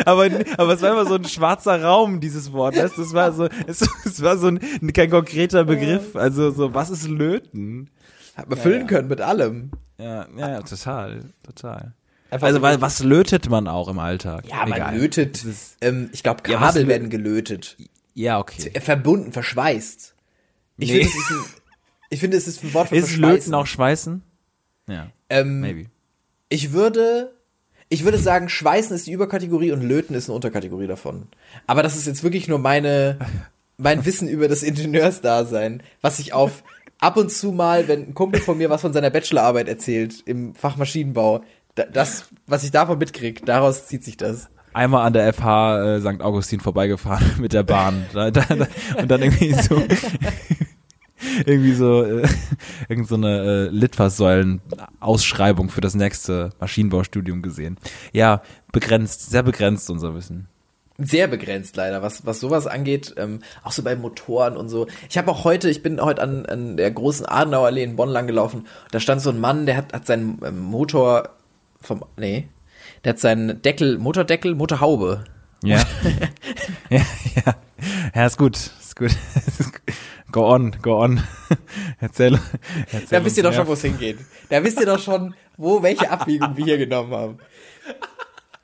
Aber, aber es war immer so ein schwarzer Raum, dieses Wort. Weißt? Das war so, es, es war so ein, kein konkreter Begriff. Also so, was ist Löten? Hat man füllen ja, können mit allem. Ja, ja, total, total. Einfach also, weil was lötet man auch im Alltag? Ja, man Egal. lötet, ähm, ich glaube, Kabel ja, werden gelötet. Ja, okay. Verbunden, verschweißt. Ich nee. finde, es ist ein, ich finde, es ist ein Wort für Ist Löten auch Schweißen? Ja. Ähm, Maybe. ich würde, ich würde sagen, Schweißen ist die Überkategorie und Löten ist eine Unterkategorie davon. Aber das ist jetzt wirklich nur meine, mein Wissen über das Ingenieursdasein, was ich auf ab und zu mal, wenn ein Kumpel von mir was von seiner Bachelorarbeit erzählt im Fach Maschinenbau, da- das, was ich davon mitkrieg, daraus zieht sich das. Einmal an der FH äh, St. Augustin vorbeigefahren mit der Bahn. Da, da, da, und dann irgendwie so irgendwie so äh, irgend so eine äh, Litfaßsäulen-Ausschreibung für das nächste Maschinenbaustudium gesehen. Ja, begrenzt, sehr begrenzt unser Wissen. sehr begrenzt leider, was, was sowas angeht, ähm, auch so bei Motoren und so. Ich habe auch heute, ich bin heute an, an der großen Adenauerallee in Bonn lang gelaufen, da stand so ein Mann, der hat, hat seinen ähm, Motor vom, nee, der hat seinen Deckel, Motordeckel, Motorhaube. Ja. ja, ja. Ja, ist gut. Ist gut. Go on, go on. Erzähl. erzähl Da wisst ihr doch mehr. schon, wo es hingeht. Da wisst ihr doch schon, wo, welche Abbiegung wir hier genommen haben.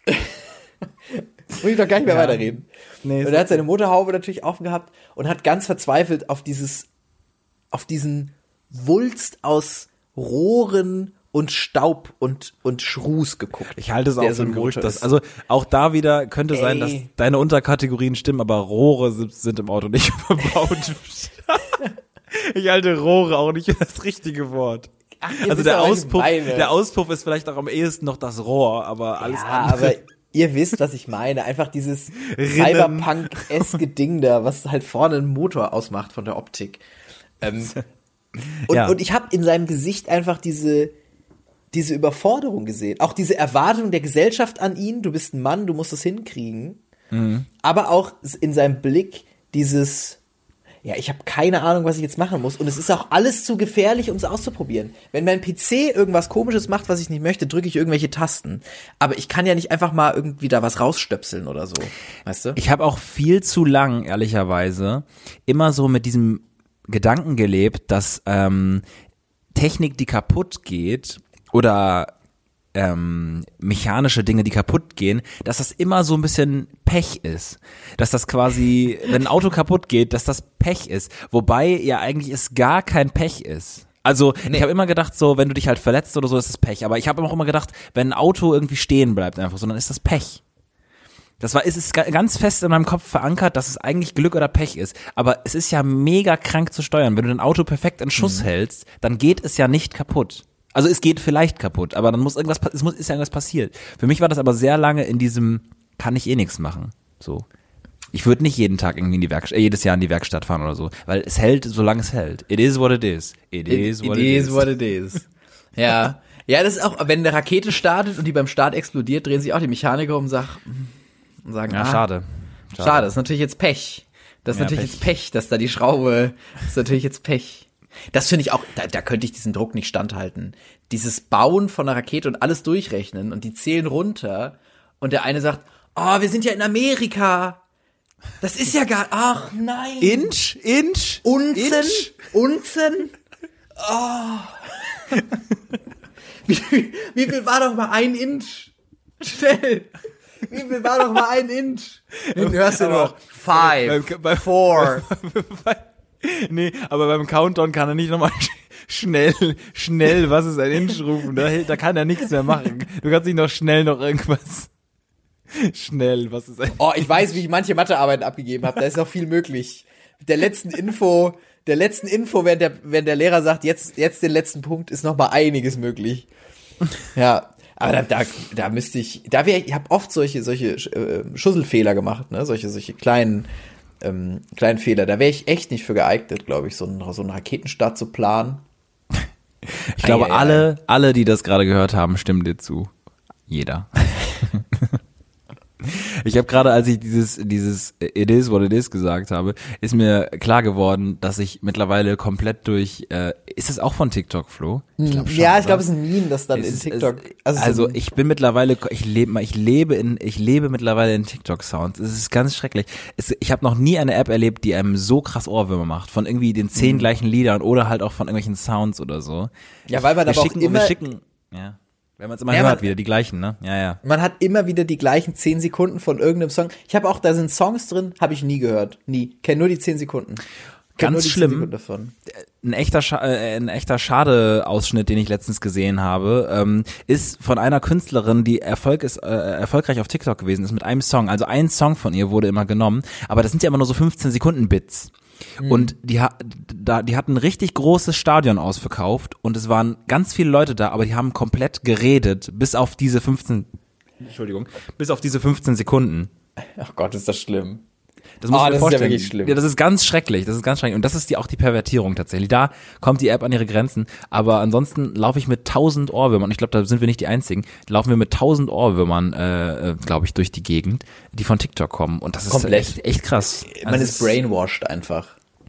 Muss ich doch gar nicht mehr Ja. weiterreden. Nee, und er hat seine Motorhaube natürlich offen gehabt und hat ganz verzweifelt auf dieses, auf diesen Wulst aus Rohren und Staub und, und Schruß geguckt. Ich halte es auch für so ein Gerücht, dass, also auch da wieder könnte sein, dass Ey. deine Unterkategorien stimmen, aber Rohre sind, sind im Auto nicht verbaut. ich halte Rohre auch nicht für das richtige Wort. Ach, Also der Auspuff, der Auspuff ist vielleicht auch am ehesten noch das Rohr, aber alles ja, andere. aber ihr wisst, was ich meine. Einfach dieses. Cyberpunk-eske Ding da, was halt vorne einen Motor ausmacht von der Optik. Ähm, und, Ja. und ich habe in seinem Gesicht einfach diese, diese Überforderung gesehen. Auch diese Erwartung der Gesellschaft an ihn, du bist ein Mann, du musst es hinkriegen. Mhm. Aber auch in seinem Blick dieses, ja, ich habe keine Ahnung, was ich jetzt machen muss. Und es ist auch alles zu gefährlich, um es auszuprobieren. Wenn mein PC irgendwas komisches macht, was ich nicht möchte, drücke ich irgendwelche Tasten. Aber ich kann ja nicht einfach mal irgendwie da was rausstöpseln oder so. Weißt du? Ich habe auch viel zu lang, ehrlicherweise, immer so mit diesem Gedanken gelebt, dass ähm, Technik, die kaputt geht, oder ähm, mechanische Dinge, die kaputt gehen, dass das immer so ein bisschen Pech ist. Dass das quasi, wenn ein Auto kaputt geht, dass das Pech ist. Wobei ja eigentlich es gar kein Pech ist. Also ich habe immer gedacht, so wenn du dich halt verletzt oder so, ist das Pech. Aber ich habe auch immer gedacht, wenn ein Auto irgendwie stehen bleibt einfach, so, dann ist das Pech. Das war, es ist ga- ganz fest in meinem Kopf verankert, dass es eigentlich Glück oder Pech ist. Aber es ist ja mega krank zu steuern. Wenn du dein Auto perfekt in Schuss hältst, dann geht es ja nicht kaputt. Also es geht vielleicht kaputt, aber dann muss irgendwas, es muss, ist ja irgendwas passiert. Für mich war das aber sehr lange in diesem, kann ich eh nichts machen. So. Ich würde nicht jeden Tag irgendwie in die Werkstatt, äh, jedes Jahr in die Werkstatt fahren oder so, weil es hält, solange es hält. It is what it is. It, is what it, is. what it is. Ja. Ja, das ist auch, wenn eine Rakete startet und die beim Start explodiert, drehen sich auch die Mechaniker um und, sag, und sagen, Ja, ah, schade. Schade, das ist natürlich jetzt Pech. Das ist Ja, natürlich Pech. jetzt Pech, dass da die Schraube, das ist natürlich jetzt Pech. Das finde ich auch, da, da könnte ich diesen Druck nicht standhalten. Dieses Bauen von einer Rakete und alles durchrechnen und die zählen runter und der eine sagt, oh, wir sind ja in Amerika. Das ist ja gar, ach nein. Inch, Inch, Unzen, Inch. Unzen. Oh. wie, viel- wie viel war doch mal ein Inch? Schnell. Wie viel war doch mal ein Inch? Den hörst du noch. Five, Beim- four. nee, aber beim Countdown kann er nicht nochmal schnell, schnell, was ist ein Inch rufen. Da, da kann er nichts mehr machen. Du kannst nicht noch schnell noch irgendwas. Schnell, was ist ein. Oh, ich weiß, wie ich manche Mathearbeiten abgegeben habe. Da ist noch viel möglich. Mit der letzten Info, der letzten Info, wenn der, wenn der Lehrer sagt, jetzt, jetzt den letzten Punkt, ist noch mal einiges möglich. Ja. Aber da, da, da müsste ich, da wäre ich, ich habe oft solche, solche äh, Schusselfehler gemacht, ne, solche, solche kleinen, ähm, kleinen Fehler. Da wäre ich echt nicht für geeignet, glaube ich, so einen, so einen Raketenstart zu planen. Ich glaube, Ei, ei, ei. alle, alle, die das gerade gehört haben, stimmen dir zu. Jeder. Ich habe gerade, als ich dieses, dieses It is what it is gesagt habe, ist mir klar geworden, dass ich mittlerweile komplett durch, äh, ist es auch von TikTok, Flo? Ich glaub schon, ja, ich glaube, es ist ein Meme, das dann Es in ist- TikTok. Also ein- ich bin mittlerweile, ich lebe, ich lebe in, ich lebe mittlerweile in TikTok-Sounds. Es ist ganz schrecklich. Es, ich habe noch nie eine App erlebt, die einem so krass Ohrwürmer macht, von irgendwie den Mhm. zehn gleichen Liedern oder halt auch von irgendwelchen Sounds oder so. Ja, weil man wir aber auch schicken, immer- wir schicken, ja, wenn man es immer Ja, hört, man- wieder die gleichen, ne? Ja, ja. Man hat immer wieder die gleichen 10 Sekunden von irgendeinem Song. Ich habe auch, da sind Songs drin, habe ich nie gehört. Nie. Kenn nur die 10 Sekunden. Kenn Ganz die 10 schlimm. Davon. ein echter, Scha äh, ein echter Schade-Ausschnitt, den ich letztens gesehen habe, ähm, ist von einer Künstlerin, die Erfolg ist, äh, erfolgreich auf TikTok gewesen ist mit einem Song. Also ein Song von ihr wurde immer genommen, aber das sind ja immer nur so 15 Sekunden Bits. Und die, da, die hatten ein richtig großes Stadion ausverkauft und es waren ganz viele Leute da, aber die haben komplett geredet, bis auf diese 15, Entschuldigung, bis auf diese 15 Sekunden. Ach Gott, ist das schlimm. Das muss Ah, ich mir das ist ja vorstellen. wirklich schlimm. Ja, das ist ganz schrecklich. Das ist ganz schrecklich. Und das ist die, auch die Pervertierung tatsächlich. Da kommt die App an ihre Grenzen. Aber ansonsten laufe ich mit tausend Ohrwürmern. Und ich glaube, da sind wir nicht die einzigen. Laufen wir mit tausend Ohrwürmern, äh, glaube ich, durch die Gegend, die von TikTok kommen. Und das ist Komplett. echt, echt krass. Man Also ist brainwashed einfach.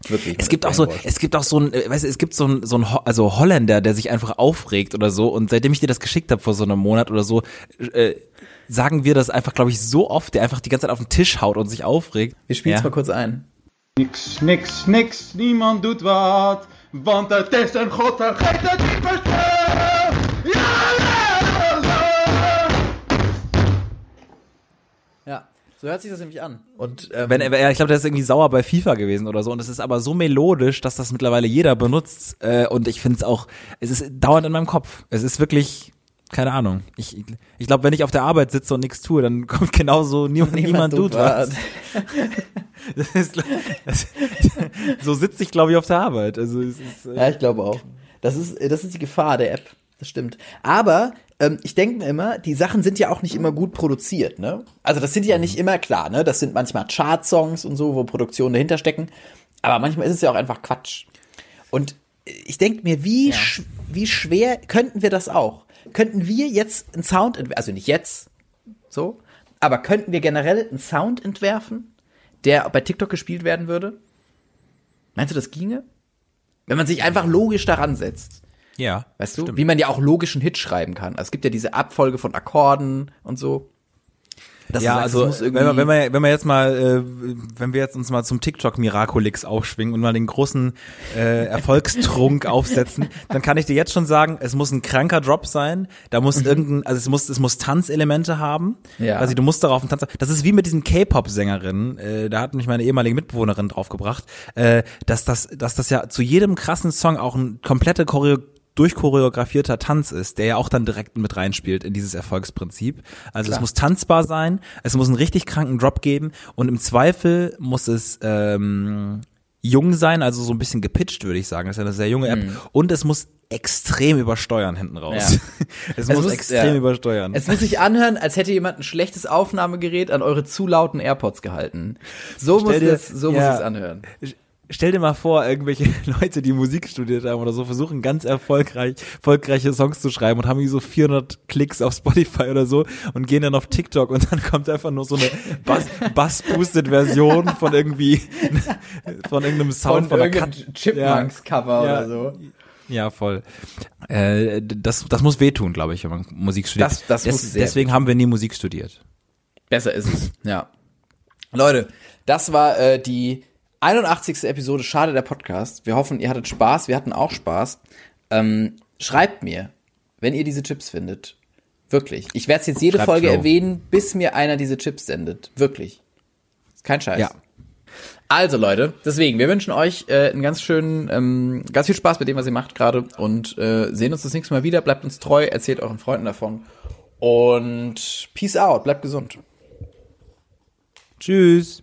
Wirklich. Es gibt ist auch so, es gibt auch so ein, äh, weißt du, es gibt so ein, so ein, also Holländer, der sich einfach aufregt oder so. Und seitdem ich dir das geschickt habe vor so einem Monat oder so, äh, sagen wir das einfach, glaube ich, so oft, der einfach die ganze Zeit auf den Tisch haut und sich aufregt. Wir spielen es Ja. mal kurz ein. Niks, niks, niks, niemand doet wat. Want het is een God vergeet het niet bestaan. Ja, ja, ja. Ja, so hört sich das nämlich an. Und ähm, Wenn er, ich glaube, der ist irgendwie sauer bei FIFA gewesen oder so. Und es ist aber so melodisch, dass das mittlerweile jeder benutzt. Äh, und ich finde es auch, es ist dauernd in meinem Kopf. Es ist wirklich, keine Ahnung. Ich, ich glaube, wenn ich auf der Arbeit sitze und nichts tue, dann kommt genauso niemand, niemand, tut was. Das ist, das, so sitze ich, glaube ich, auf der Arbeit. Also es ist, äh, Ja, ich glaube auch. Das ist, das ist die Gefahr der App. Das stimmt. Aber ähm, ich denke mir immer, die Sachen sind ja auch nicht immer gut produziert, ne? Also das sind ja nicht immer klar, ne? Das sind manchmal Chart-Songs und so, wo Produktionen dahinter stecken. Aber manchmal ist es ja auch einfach Quatsch. Und ich denke mir, wie, sch wie schwer könnten wir das auch? Könnten wir jetzt einen Sound, also nicht jetzt, so, aber könnten wir generell einen Sound entwerfen, der bei TikTok gespielt werden würde? Meinst du, das ginge? Wenn man sich einfach logisch daran setzt. ja. Weißt du, stimmt. wie man ja auch logischen Hit schreiben kann. Also es gibt ja diese Abfolge von Akkorden und so. Dass ja, sagst, also wenn wir, wenn wir wenn wir jetzt mal äh, wenn wir jetzt uns mal zum TikTok Miraculix aufschwingen und mal den großen äh, Erfolgstrunk aufsetzen, dann kann ich dir jetzt schon sagen, es muss ein kranker Drop sein, da muss irgendein also es muss es muss Tanzelemente haben. Mhm. Ja. Also du musst darauf einen Tanz. Das ist wie mit diesen K-Pop Sängerinnen, äh, da hat mich meine ehemalige Mitbewohnerin draufgebracht, äh, dass das dass das ja zu jedem krassen Song auch ein komplette Choreo durchchoreografierter Tanz ist, der ja auch dann direkt mit reinspielt in dieses Erfolgsprinzip. Also Klar. es muss tanzbar sein, es muss einen richtig kranken Drop geben und im Zweifel muss es ähm, jung sein, also so ein bisschen gepitcht, würde ich sagen. Das ist ja eine sehr junge App. Und es muss extrem übersteuern hinten raus. Ja. es, Es muss, muss- extrem ja. übersteuern. Es muss sich anhören, als hätte jemand ein schlechtes Aufnahmegerät an eure zu lauten AirPods gehalten. So muss dir- es, so muss ja. es anhören. Stell dir mal vor, irgendwelche Leute, die Musik studiert haben oder so, versuchen ganz erfolgreich, erfolgreiche Songs zu schreiben und haben wie so 400 Klicks auf Spotify oder so und gehen dann auf TikTok und dann kommt einfach nur so eine Bass- Bass-Boosted-Version von irgendwie, von irgendeinem Sound von, einer Kat Chipmunks-Cover Ja. oder so. Ja, voll. Äh, das, das muss wehtun, glaube ich, wenn man Musik studiert. Das- das muss sehr deswegen haben wir nie Musik studiert. Besser ist es, ja. Leute, das war äh, die 81. Episode Schade der Podcast. Wir hoffen, ihr hattet Spaß. Wir hatten auch Spaß. Ähm, schreibt mir, wenn ihr diese Chips findet. Wirklich. Ich werde es jetzt jede Schreibt Folge Flo. erwähnen, bis mir einer diese Chips sendet. Wirklich. Ist kein Scheiß. Ja. Also Leute, deswegen, wir wünschen euch äh, einen ganz schönen, ähm, ganz viel Spaß mit dem, was ihr macht gerade und äh, sehen uns das nächste Mal wieder. Bleibt uns treu, erzählt euren Freunden davon und Peace out, bleibt gesund. Tschüss.